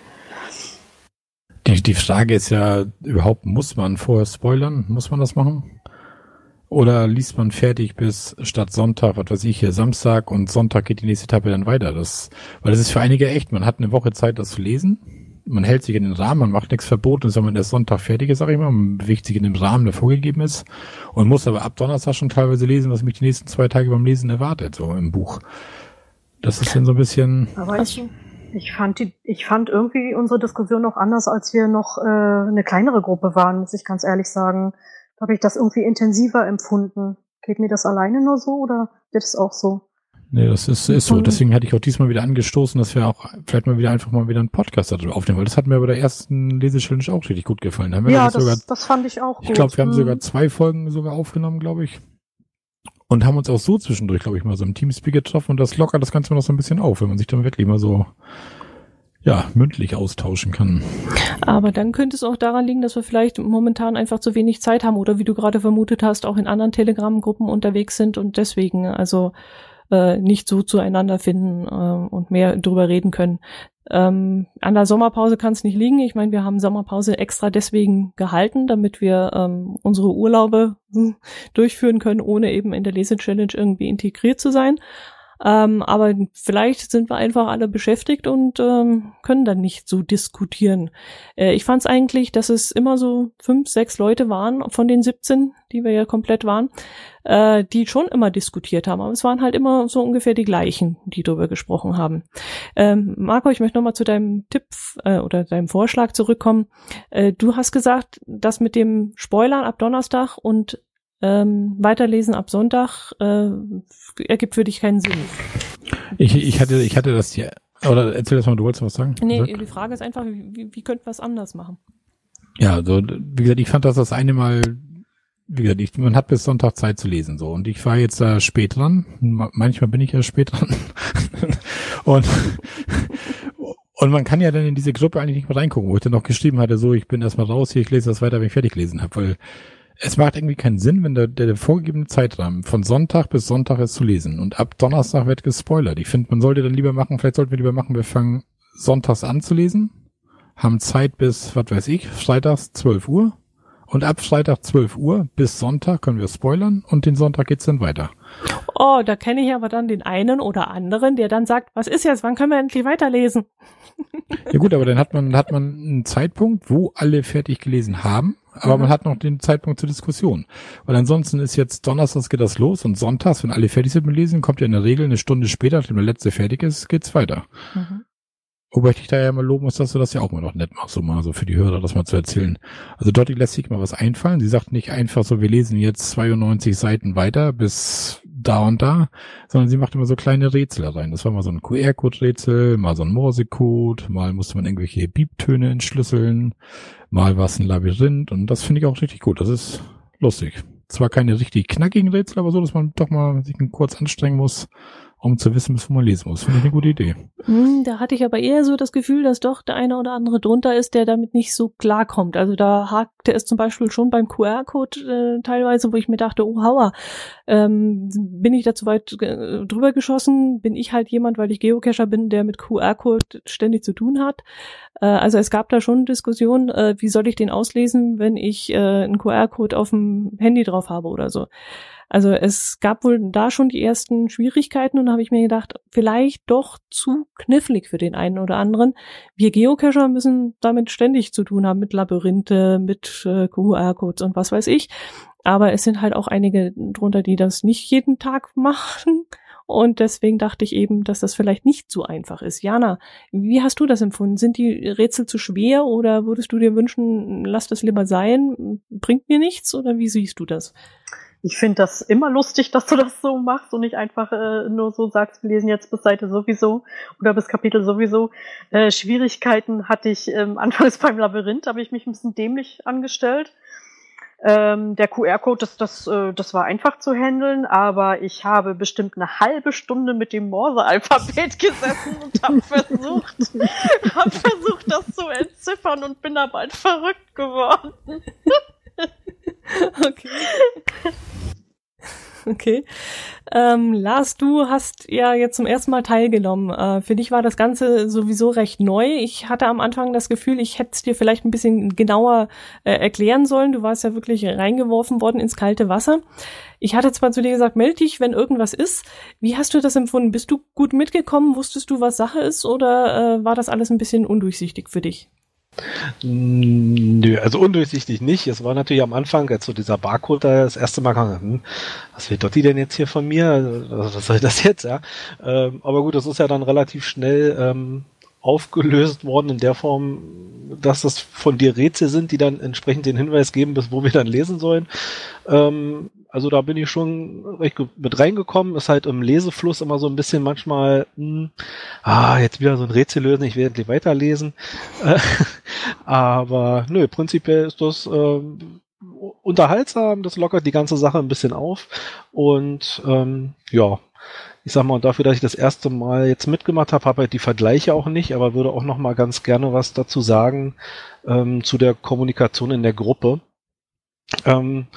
Die, die Frage ist ja überhaupt, muss man vorher spoilern? Muss man das machen? Oder liest man fertig bis statt Sonntag, was weiß ich hier, Samstag und Sonntag geht die nächste Etappe dann weiter? Das, weil das ist für einige echt, man hat eine Woche Zeit, das zu lesen. Man hält sich in den Rahmen, man macht nichts verboten, sondern man erst Sonntag fertig ist, sag ich mal, man bewegt sich in dem Rahmen, der vorgegeben ist und muss aber ab Donnerstag schon teilweise lesen, was mich die nächsten zwei Tage beim Lesen erwartet, so im Buch. Das ist dann so ein bisschen. Aber ich, ich fand die, ich fand irgendwie unsere Diskussion noch anders, als wir noch äh, eine kleinere Gruppe waren, muss ich ganz ehrlich sagen. Da habe ich das irgendwie intensiver empfunden. Geht mir das alleine nur so oder wird es auch so? Nee, das ist, ist so. Deswegen hatte ich auch diesmal wieder angestoßen, dass wir auch vielleicht mal wieder einfach mal wieder einen Podcast darüber aufnehmen, weil das hat mir bei der ersten Lesechallenge auch richtig gut gefallen. Da haben wir ja, das, sogar, das fand ich auch gut. Ich glaube, wir haben sogar mhm. zwei Folgen sogar aufgenommen, glaube ich. Und haben uns auch so zwischendurch, glaube ich, mal so im Teamspeak getroffen und das lockert das Ganze noch so ein bisschen auf, wenn man sich dann wirklich mal so ja, mündlich austauschen kann. Aber dann könnte es auch daran liegen, dass wir vielleicht momentan einfach zu wenig Zeit haben oder wie du gerade vermutet hast, auch in anderen Telegram-Gruppen unterwegs sind und deswegen also äh, nicht so zueinander finden äh, und mehr drüber reden können. Ähm, an der Sommerpause kann es nicht liegen. Ich meine, wir haben Sommerpause extra deswegen gehalten, damit wir ähm, unsere Urlaube hm, durchführen können, ohne eben in der Lese-Challenge irgendwie integriert zu sein. Ähm, aber vielleicht sind wir einfach alle beschäftigt und ähm, können dann nicht so diskutieren. Äh, ich fand es eigentlich, dass es immer so fünf, sechs Leute waren von den 17, die wir ja komplett waren, äh, die schon immer diskutiert haben. Aber es waren halt immer so ungefähr die gleichen, die darüber gesprochen haben. Ähm, Marco, ich möchte nochmal zu deinem Tipp äh, oder deinem Vorschlag zurückkommen. Äh, du hast gesagt, dass mit dem Spoilern ab Donnerstag und ähm, weiterlesen ab Sonntag äh, ergibt für dich keinen Sinn. Ich, ich hatte, ich hatte das hier. Oder erzähl das mal, du wolltest was sagen? Nee, die Frage ist einfach, wie, wie könnte was anders machen? Ja, also, wie gesagt, ich fand das das eine Mal, wie gesagt, ich, man hat bis Sonntag Zeit zu lesen, so. Und ich war jetzt da spät dran. Manchmal bin ich ja spät dran. und, und man kann ja dann in diese Gruppe eigentlich nicht mehr reingucken, wo ich dann noch geschrieben hatte, so, ich bin erstmal raus hier, ich lese das weiter, wenn ich fertig gelesen habe, weil es macht irgendwie keinen Sinn, wenn der, der, der vorgegebene Zeitrahmen von Sonntag bis Sonntag ist zu lesen und ab Donnerstag wird gespoilert. Ich finde, man sollte dann lieber machen, vielleicht sollten wir lieber machen, wir fangen sonntags an zu lesen, haben Zeit bis, was weiß ich, freitags 12 Uhr und ab Freitag 12 Uhr bis Sonntag können wir spoilern und den Sonntag geht's dann weiter. Oh, da kenne ich aber dann den einen oder anderen, der dann sagt, was ist jetzt, wann können wir endlich weiterlesen? ja gut, aber dann hat man, hat man einen Zeitpunkt, wo alle fertig gelesen haben aber Mhm. man hat noch den Zeitpunkt zur Diskussion. Weil ansonsten ist jetzt Donnerstags geht das los und Sonntags, wenn alle fertig sind mit Lesen, kommt ja in der Regel eine Stunde später, nachdem der letzte fertig ist, geht's weiter. Mhm. Wobei ich dich da ja mal loben muss, dass du das ja auch mal noch nett machst, so mal so für die Hörer das mal zu erzählen. Also Dotti lässt sich mal was einfallen. Sie sagt nicht einfach so, wir lesen jetzt 92 Seiten weiter bis da und da, sondern sie macht immer so kleine Rätsel rein. Das war mal so ein QR-Code-Rätsel, mal so ein Morsecode, mal musste man irgendwelche Biebtöne entschlüsseln, mal war es ein Labyrinth und das finde ich auch richtig gut. Das ist lustig. Zwar keine richtig knackigen Rätsel, aber so, dass man doch mal sich kurz anstrengen muss, um zu wissen, wo man lesen muss. Finde ich eine gute Idee. Hm, Da hatte ich aber eher so das Gefühl, dass doch der eine oder andere drunter ist, der damit nicht so klarkommt. Also da hakte es zum Beispiel schon beim QR-Code äh, teilweise, wo ich mir dachte, oh hauer, ähm, bin ich da zu weit äh, drüber geschossen? Bin ich halt jemand, weil ich Geocacher bin, der mit QR-Code ständig zu tun hat? Äh, also es gab da schon Diskussionen, äh, wie soll ich den auslesen, wenn ich äh, einen QR-Code auf dem Handy drauf habe oder so. Also es gab wohl da schon die ersten Schwierigkeiten und da habe ich mir gedacht, vielleicht doch zu knifflig für den einen oder anderen. Wir Geocacher müssen damit ständig zu tun haben, mit Labyrinthe, mit äh, QR-Codes und was weiß ich. Aber es sind halt auch einige drunter, die das nicht jeden Tag machen. Und deswegen dachte ich eben, dass das vielleicht nicht so einfach ist. Jana, wie hast du das empfunden? Sind die Rätsel zu schwer oder würdest du dir wünschen, lass das lieber sein, bringt mir nichts oder wie siehst du das? Ich finde das immer lustig, dass du das so machst und nicht einfach äh, nur so sagst, wir lesen jetzt bis Seite sowieso oder bis Kapitel sowieso. Äh, Schwierigkeiten hatte ich ähm, anfangs beim Labyrinth, habe ich mich ein bisschen dämlich angestellt. Ähm, der QR-Code, das, das, äh, das war einfach zu handeln, aber ich habe bestimmt eine halbe Stunde mit dem Morse-Alphabet gesessen und habe versucht, hab versucht, das zu entziffern und bin da bald verrückt geworden. Okay. Okay. Ähm, Lars, du hast ja jetzt zum ersten Mal teilgenommen. Äh, für dich war das Ganze sowieso recht neu. Ich hatte am Anfang das Gefühl, ich hätte es dir vielleicht ein bisschen genauer äh, erklären sollen. Du warst ja wirklich reingeworfen worden ins kalte Wasser. Ich hatte zwar zu dir gesagt, melde dich, wenn irgendwas ist. Wie hast du das empfunden? Bist du gut mitgekommen? Wusstest du, was Sache ist? Oder äh, war das alles ein bisschen undurchsichtig für dich? Nö, also undurchsichtig nicht. Es war natürlich am Anfang, als so dieser Barcode da das erste Mal kam, hm, was will Dotti denn jetzt hier von mir? Also, Was soll das jetzt, ja? Ähm, aber gut, das ist ja dann relativ schnell ähm, aufgelöst worden in der Form, dass das von dir Rätsel sind, die dann entsprechend den Hinweis geben, bis wo wir dann lesen sollen. Ähm, also da bin ich schon recht gut mit reingekommen. Ist halt im Lesefluss immer so ein bisschen manchmal, hm, ah, jetzt wieder so ein Rätsel lösen, ich will endlich weiterlesen. Äh, aber nö, prinzipiell ist das ähm, unterhaltsam, das lockert die ganze Sache ein bisschen auf. Und ähm, ja, ich sag mal, dafür, dass ich das erste Mal jetzt mitgemacht habe, habe halt die Vergleiche auch nicht, aber würde auch noch mal ganz gerne was dazu sagen ähm, zu der Kommunikation in der Gruppe. Ähm,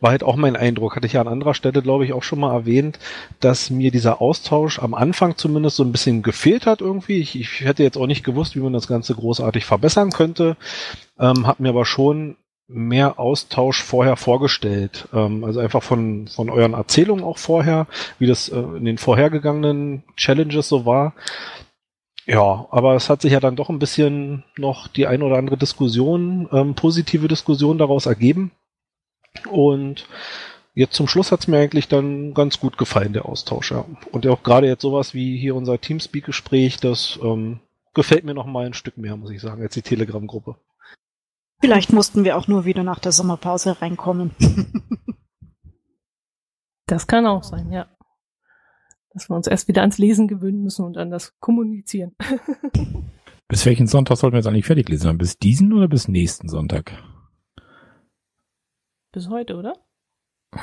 war halt auch mein Eindruck, hatte ich ja an anderer Stelle, glaube ich, auch schon mal erwähnt, dass mir dieser Austausch am Anfang zumindest so ein bisschen gefehlt hat irgendwie. Ich, ich hätte jetzt auch nicht gewusst, wie man das Ganze großartig verbessern könnte, ähm, habe mir aber schon mehr Austausch vorher vorgestellt. Ähm, also einfach von, von euren Erzählungen auch vorher, wie das äh, in den vorhergegangenen Challenges so war. Ja, aber es hat sich ja dann doch ein bisschen noch die ein oder andere Diskussion, ähm, positive Diskussion daraus ergeben. Und jetzt zum Schluss hat's mir eigentlich dann ganz gut gefallen, der Austausch, ja. Und auch gerade jetzt sowas wie hier unser Teamspeak-Gespräch, das ähm, gefällt mir noch mal ein Stück mehr, muss ich sagen, als die Telegram-Gruppe. Vielleicht mussten wir auch nur wieder nach der Sommerpause reinkommen. Das kann auch sein, ja. Dass wir uns erst wieder ans Lesen gewöhnen müssen und an das Kommunizieren. Bis welchen Sonntag sollten wir jetzt eigentlich fertig lesen? Bis diesen oder bis nächsten Sonntag? Bis heute, oder?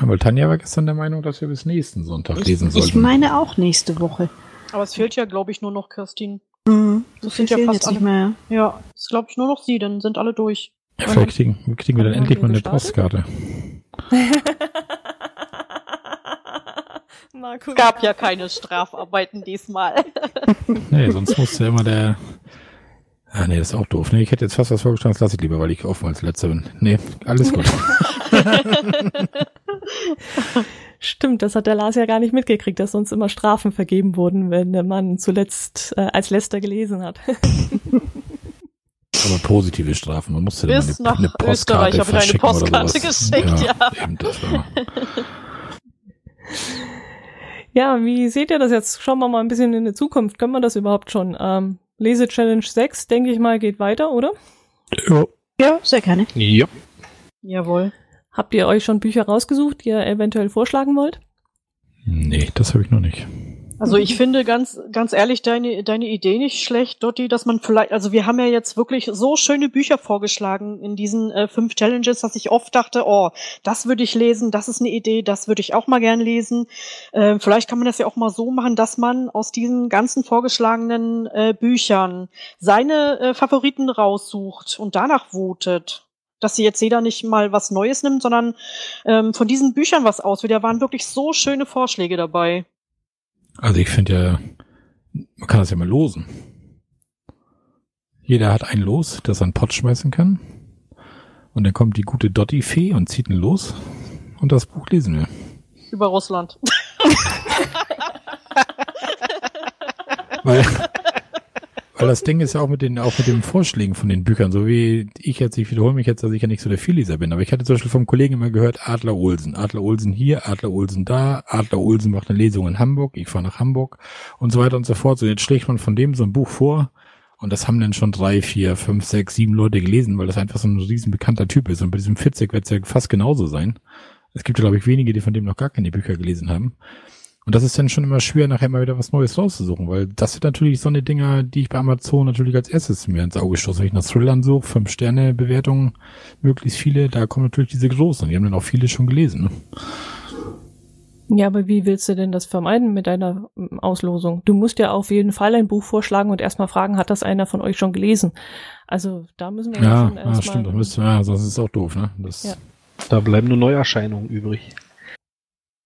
Weil Tanja war gestern der Meinung, dass wir bis nächsten Sonntag lesen Ich, sollten. ich meine auch nächste Woche. Aber es fehlt ja, glaube ich, nur noch Kirstin. Mhm. Das sind ja fast jetzt nicht alle. mehr. Ja, ist, glaube ich, nur noch sie, dann sind alle durch. ja, vielleicht kriegen, kriegen wir dann endlich mal eine gestartet? Postkarte. Marco, Es gab ja keine Strafarbeiten diesmal. Nee, sonst musste immer der. Ah, nee, das ist auch doof. Nee, ich hätte jetzt fast was vorgeschlagen, das lasse ich lieber, weil ich offen als letzter bin. Nee, alles gut. Stimmt, das hat der Lars ja gar nicht mitgekriegt, dass sonst immer Strafen vergeben wurden, wenn der Mann zuletzt äh, als letzter gelesen hat. aber positive Strafen. Man musste dann Bis eine, nach eine Postkarte Österreich habe ich eine Postkarte geschickt, ja. Eben, das war, Ja, wie seht ihr das jetzt? Schauen wir mal ein bisschen in die Zukunft. Können wir das überhaupt schon? Ähm, Lese Challenge 6, denke ich mal, geht weiter, oder? ja. Ja, sehr gerne. Ja. Jawohl. Habt ihr euch schon Bücher rausgesucht, die ihr eventuell vorschlagen wollt? Nee, das habe ich noch nicht. Also ich finde ganz, ganz ehrlich deine, deine Idee nicht schlecht, Dotti, dass man vielleicht, also wir haben ja jetzt wirklich so schöne Bücher vorgeschlagen in diesen äh, fünf Challenges, dass ich oft dachte, oh, das würde ich lesen, das ist eine Idee, das würde ich auch mal gern lesen. Äh, vielleicht kann man das ja auch mal so machen, dass man aus diesen ganzen vorgeschlagenen äh, Büchern seine äh, Favoriten raussucht und danach votet. Dass sie jetzt jeder nicht mal was Neues nimmt, sondern ähm, von diesen Büchern was auswählt. Da waren wirklich so schöne Vorschläge dabei. Also ich finde ja, man kann das ja mal losen. Jeder hat ein Los, das er in den Pott schmeißen kann. Und dann kommt die gute Dotti-Fee und zieht ihn los. Und das Buch lesen wir. Über Russland. Weil, weil das Ding ist ja auch mit den, auch mit den Vorschlägen von den Büchern, so wie ich jetzt, ich wiederhole mich jetzt, dass ich ja nicht so der Vielleser bin, aber ich hatte zum Beispiel vom Kollegen immer gehört, Adler Olsen, Adler Olsen hier, Adler Olsen da, Adler Olsen macht eine Lesung in Hamburg, ich fahre nach Hamburg. Und so weiter und so fort. So jetzt schlägt man von dem so ein Buch vor. Und das haben dann schon drei, vier, fünf, sechs, sieben Leute gelesen, weil das einfach so ein riesen bekannter Typ ist. Und bei diesem Fitzek wird es ja fast genauso sein. Es gibt glaube ich, wenige, die von dem noch gar keine Bücher gelesen haben. Und das ist dann schon immer schwer, nachher mal wieder was Neues rauszusuchen, weil das sind natürlich so eine Dinger, die ich bei Amazon natürlich als erstes mir ins Auge stoße. Wenn ich nach Thrillern suche, fünf Sterne Bewertungen, möglichst viele, da kommen natürlich diese großen. Die haben dann auch viele schon gelesen. Ne? Ja, aber wie willst du denn das vermeiden mit deiner ähm, Auslosung? Du musst ja auf jeden Fall ein Buch vorschlagen und erstmal fragen, hat das einer von euch schon gelesen? Also da müssen wir Ja, schon ja erstmal. stimmt. Das müsste, ja, sonst ist es auch doof, ne? Das, Ja. Da bleiben nur Neuerscheinungen übrig.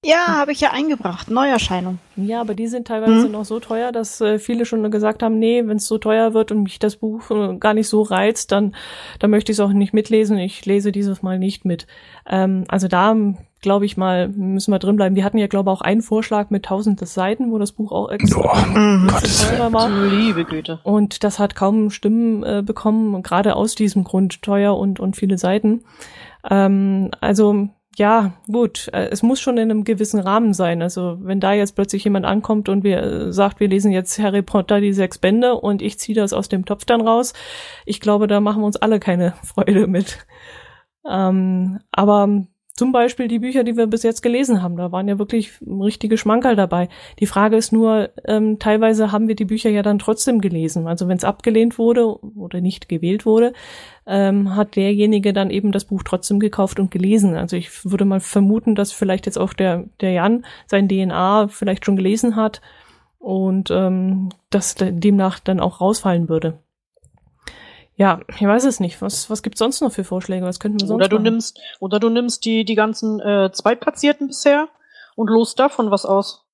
Ja, habe ich ja eingebracht. Neuerscheinung. Ja, aber die sind teilweise Hm. noch so teuer, dass äh, viele schon gesagt haben, nee, wenn es so teuer wird und mich das Buch äh, gar nicht so reizt, dann, dann möchte ich es auch nicht mitlesen. Ich lese dieses Mal nicht mit. Ähm, also da glaube ich mal, müssen wir drin bleiben. Wir hatten ja, glaube ich, auch einen Vorschlag mit tausende Seiten, wo das Buch auch extra Boah, Mhm. Teurer war. Liebe Güte. Und das hat kaum Stimmen äh, bekommen, gerade aus diesem Grund teuer und, und viele Seiten. Ähm, also ja, gut, äh, es muss schon in einem gewissen Rahmen sein. Also wenn da jetzt plötzlich jemand ankommt und wir äh, sagt, wir lesen jetzt Harry Potter die sechs Bände und ich ziehe das aus dem Topf dann raus, ich glaube, da machen wir uns alle keine Freude mit. Ähm, aber zum Beispiel die Bücher, die wir bis jetzt gelesen haben, da waren ja wirklich richtige Schmankerl dabei. Die Frage ist nur, ähm, teilweise haben wir die Bücher ja dann trotzdem gelesen. Also wenn es abgelehnt wurde oder nicht gewählt wurde, ähm, hat derjenige dann eben das Buch trotzdem gekauft und gelesen. Also ich würde mal vermuten, dass vielleicht jetzt auch der, der Jan sein DNA vielleicht schon gelesen hat und ähm, das demnach dann auch rausfallen würde. Ja, ich weiß es nicht. Was, was gibt's sonst noch für Vorschläge? Was könnten wir sonst Oder du machen? nimmst, oder du nimmst die, die ganzen äh, Zweitplatzierten bisher und lost davon was aus.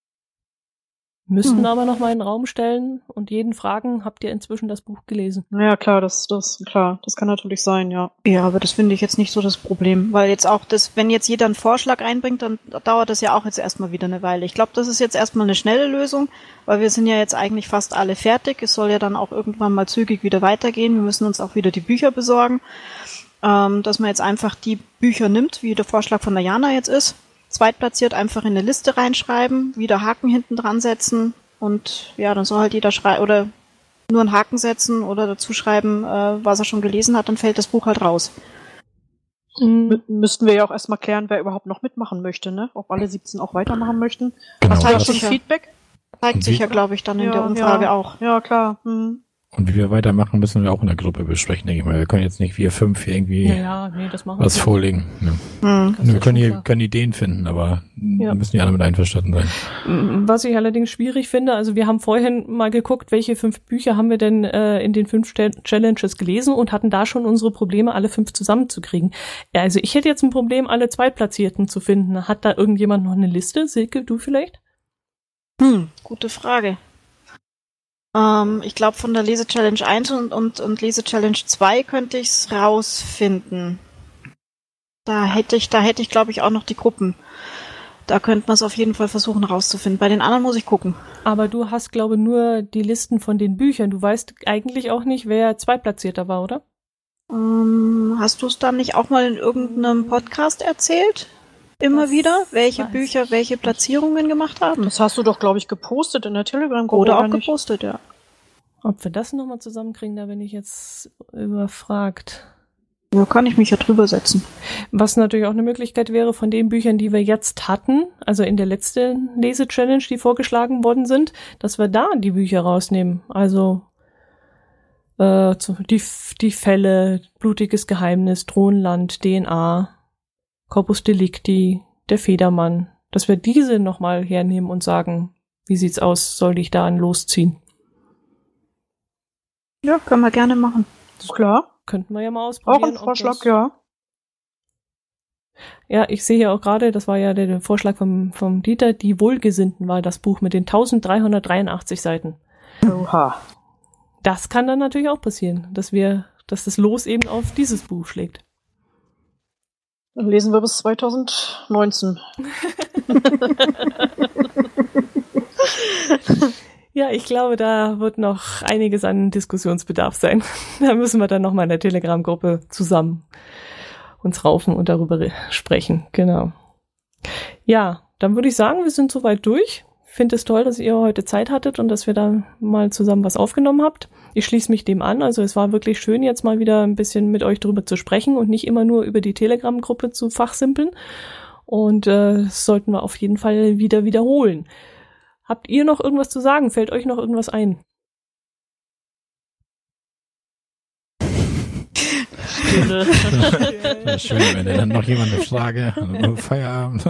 Müssten Hm. aber noch mal in den Raum stellen und jeden fragen, habt ihr inzwischen das Buch gelesen? Ja, klar, das, das, klar, das kann natürlich sein, ja. Ja, aber das finde ich jetzt nicht so das Problem, weil jetzt auch das, wenn jetzt jeder einen Vorschlag einbringt, dann dauert das ja auch jetzt erstmal wieder eine Weile. Ich glaube, das ist jetzt erstmal eine schnelle Lösung, weil wir sind ja jetzt eigentlich fast alle fertig. Es soll ja dann auch irgendwann mal zügig wieder weitergehen. Wir müssen uns auch wieder die Bücher besorgen, ähm, dass man jetzt einfach die Bücher nimmt, wie der Vorschlag von der Jana jetzt ist, zweitplatziert einfach in eine Liste reinschreiben, wieder Haken hinten dran setzen und ja, dann soll halt jeder schreiben oder nur einen Haken setzen oder dazu schreiben, äh, was er schon gelesen hat, dann fällt das Buch halt raus. Mü müssten wir ja auch erstmal klären, wer überhaupt noch mitmachen möchte, ne? Ob alle 17 auch weitermachen möchten. Genau, Hast du ja das- schon sicher. Feedback? Zeigt sich ja, glaube ich, dann in Ja, der Umfrage ja. auch. Ja, klar. Hm. Und wie wir weitermachen, müssen wir auch in der Gruppe besprechen, denke ich mal. Wir können jetzt nicht wir fünf hier irgendwie Ja, ja, nee, was wir. vorlegen. Ja. Hm. Das wir können, hier, können Ideen finden, aber Ja. da müssen die alle mit einverstanden sein. Was ich allerdings schwierig finde, also wir haben vorhin mal geguckt, welche fünf Bücher haben wir denn äh, in den fünf Challenges gelesen und hatten da schon unsere Probleme, alle fünf zusammenzukriegen. Ja, also ich hätte jetzt ein Problem, alle Zweitplatzierten zu finden. Hat da irgendjemand noch eine Liste? Silke, du vielleicht? Hm, gute Frage. Ähm, ich glaube, von der Lese-Challenge 1 und, und, und Lese-Challenge 2 könnte ich es rausfinden. Da hätte ich, da hätte ich, glaube ich, auch noch die Gruppen. Da könnte man es auf jeden Fall versuchen rauszufinden. Bei den anderen muss ich gucken. Aber du hast, glaube nur die Listen von den Büchern. Du weißt eigentlich auch nicht, wer Zweitplatzierter war, oder? Ähm, hast du es dann nicht auch mal in irgendeinem Podcast erzählt? Immer Das wieder, welche Bücher welche Platzierungen gemacht haben? Das hast du doch, glaube ich, gepostet in der Telegram-Gruppe. Oder auch nicht? gepostet, ja. Ob wir das nochmal zusammenkriegen, da bin ich jetzt überfragt. Da kann ich mich ja drüber setzen. Was natürlich auch eine Möglichkeit wäre, von den Büchern, die wir jetzt hatten, also in der letzten Lese-Challenge, die vorgeschlagen worden sind, dass wir da die Bücher rausnehmen. Also äh, die, die Fälle, Blutiges Geheimnis, Thronland, DNA, Corpus Delicti, der Federmann, dass wir diese nochmal hernehmen und sagen, wie sieht's aus, soll ich da ein losziehen? Ja, können wir gerne machen. Klar. Könnten wir ja mal Auch ausprobieren. ein ob Vorschlag, ja. Ja, ich sehe ja auch gerade, das war ja der, der Vorschlag vom, vom Dieter, die Wohlgesinnten war das Buch mit den 1383 Seiten. Oha. Das kann dann natürlich auch passieren, dass wir, dass das Los eben auf dieses Buch schlägt. Dann lesen wir bis 2019. Ja, ich glaube, da wird noch einiges an Diskussionsbedarf sein. Da müssen wir dann nochmal in der Telegram-Gruppe zusammen uns raufen und darüber re- sprechen. Genau. Ja, dann würde ich sagen, wir sind soweit durch. Finde es toll, dass ihr heute Zeit hattet und dass wir da mal zusammen was aufgenommen habt. Ich schließe mich dem an. Also es war wirklich schön, jetzt mal wieder ein bisschen mit euch drüber zu sprechen und nicht immer nur über die Telegram-Gruppe zu fachsimpeln. Und äh, das sollten wir auf jeden Fall wieder wiederholen. Habt ihr noch irgendwas zu sagen? Fällt euch noch irgendwas ein? Ja, schön, wenn dann noch jemand eine Frage, Feierabend.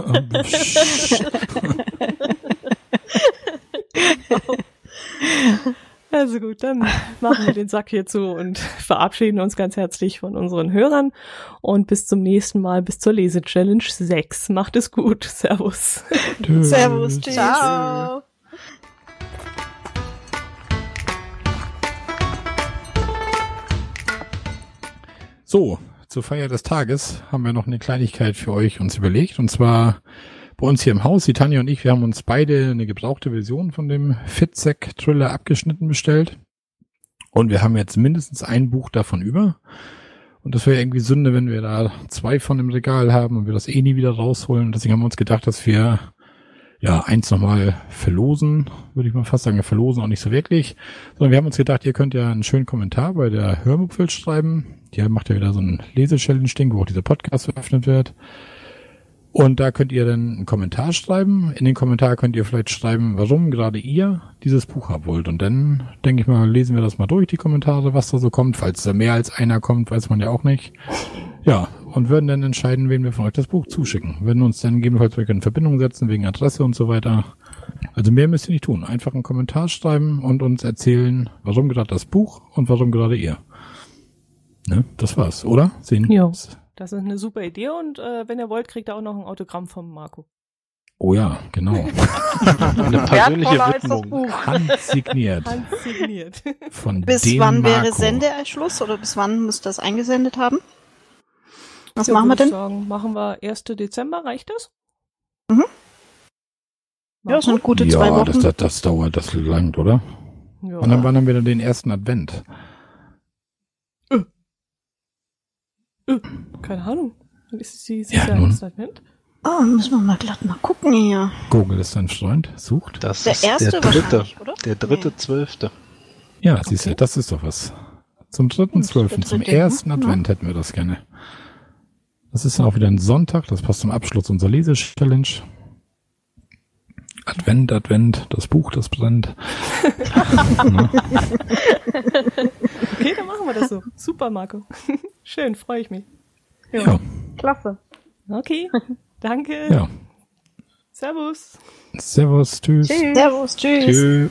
Also gut, dann machen wir den Sack hier zu und verabschieden uns ganz herzlich von unseren Hörern und bis zum nächsten Mal, bis zur Lese-Challenge 6. Macht es gut. Servus. Tschüss. Servus, tschüss. Ciao. So, zur Feier des Tages haben wir noch eine Kleinigkeit für euch uns überlegt. Und zwar bei uns hier im Haus, die Tanja und ich, wir haben uns beide eine gebrauchte Version von dem Fitzek-Thriller abgeschnitten bestellt. Und wir haben jetzt mindestens ein Buch davon über. Und das wäre irgendwie Sünde, wenn wir da zwei von im Regal haben und wir das eh nie wieder rausholen. Deswegen haben wir uns gedacht, dass wir ja eins nochmal verlosen, würde ich mal fast sagen, wir verlosen auch nicht so wirklich. Sondern wir haben uns gedacht, ihr könnt ja einen schönen Kommentar bei der Hörmupfel schreiben. Die macht ja wieder so ein Lese-Challenge-Ding, wo auch dieser Podcast veröffentlicht wird. Und da könnt ihr dann einen Kommentar schreiben. In den Kommentar könnt ihr vielleicht schreiben, warum gerade ihr dieses Buch haben wollt. Und dann, denke ich mal, lesen wir das mal durch, die Kommentare, was da so kommt. Falls da mehr als einer kommt, weiß man ja auch nicht. Ja, und würden dann entscheiden, wem wir von euch das Buch zuschicken. Würden uns dann gegebenenfalls in Verbindung setzen, wegen Adresse und so weiter. Also mehr müsst ihr nicht tun. Einfach einen Kommentar schreiben und uns erzählen, warum gerade das Buch und warum gerade ihr. Ne? Das war's, oder? Sehen. Jo. Das ist eine super Idee und äh, wenn ihr wollt, kriegt ihr auch noch ein Autogramm vom Marco. Oh ja, genau. Eine persönliche Widmung. Handsigniert Handsigniert. von Bis dem wann wäre Marco. Sendeschluss oder bis wann müsst ihr das eingesendet haben? Was Ja, machen wir denn? Sagen, machen wir 1. Dezember, reicht das? Mhm. Marco? Ja, das sind gute ja, zwei Wochen. Das, das, das dauert, das langt, oder? Ja. Und dann wann haben wir dann den ersten Advent? Keine Ahnung. Ist sie ist Ja, nun. erst Advent? Oh, müssen wir mal glatt mal gucken hier. Google ist dein Freund, sucht. Das Der ist erste der dritte. oder? Der dritte, zwölfte. Ja, siehst du, das ist doch was. Zum dritten, der zwölften, zum dritte, ersten ne? Advent hätten wir das gerne. Das ist dann auch wieder ein Sonntag, das passt zum Abschluss unserer Lese-Challenge. Advent, Advent, das Buch, das brennt. Ne? Okay, dann machen wir das so. Super, Marco. Schön, freue ich mich. Ja, Klasse. Okay, danke. ja. Servus. Servus, tschüss. Tschüss. Servus, tschüss. Tschüss.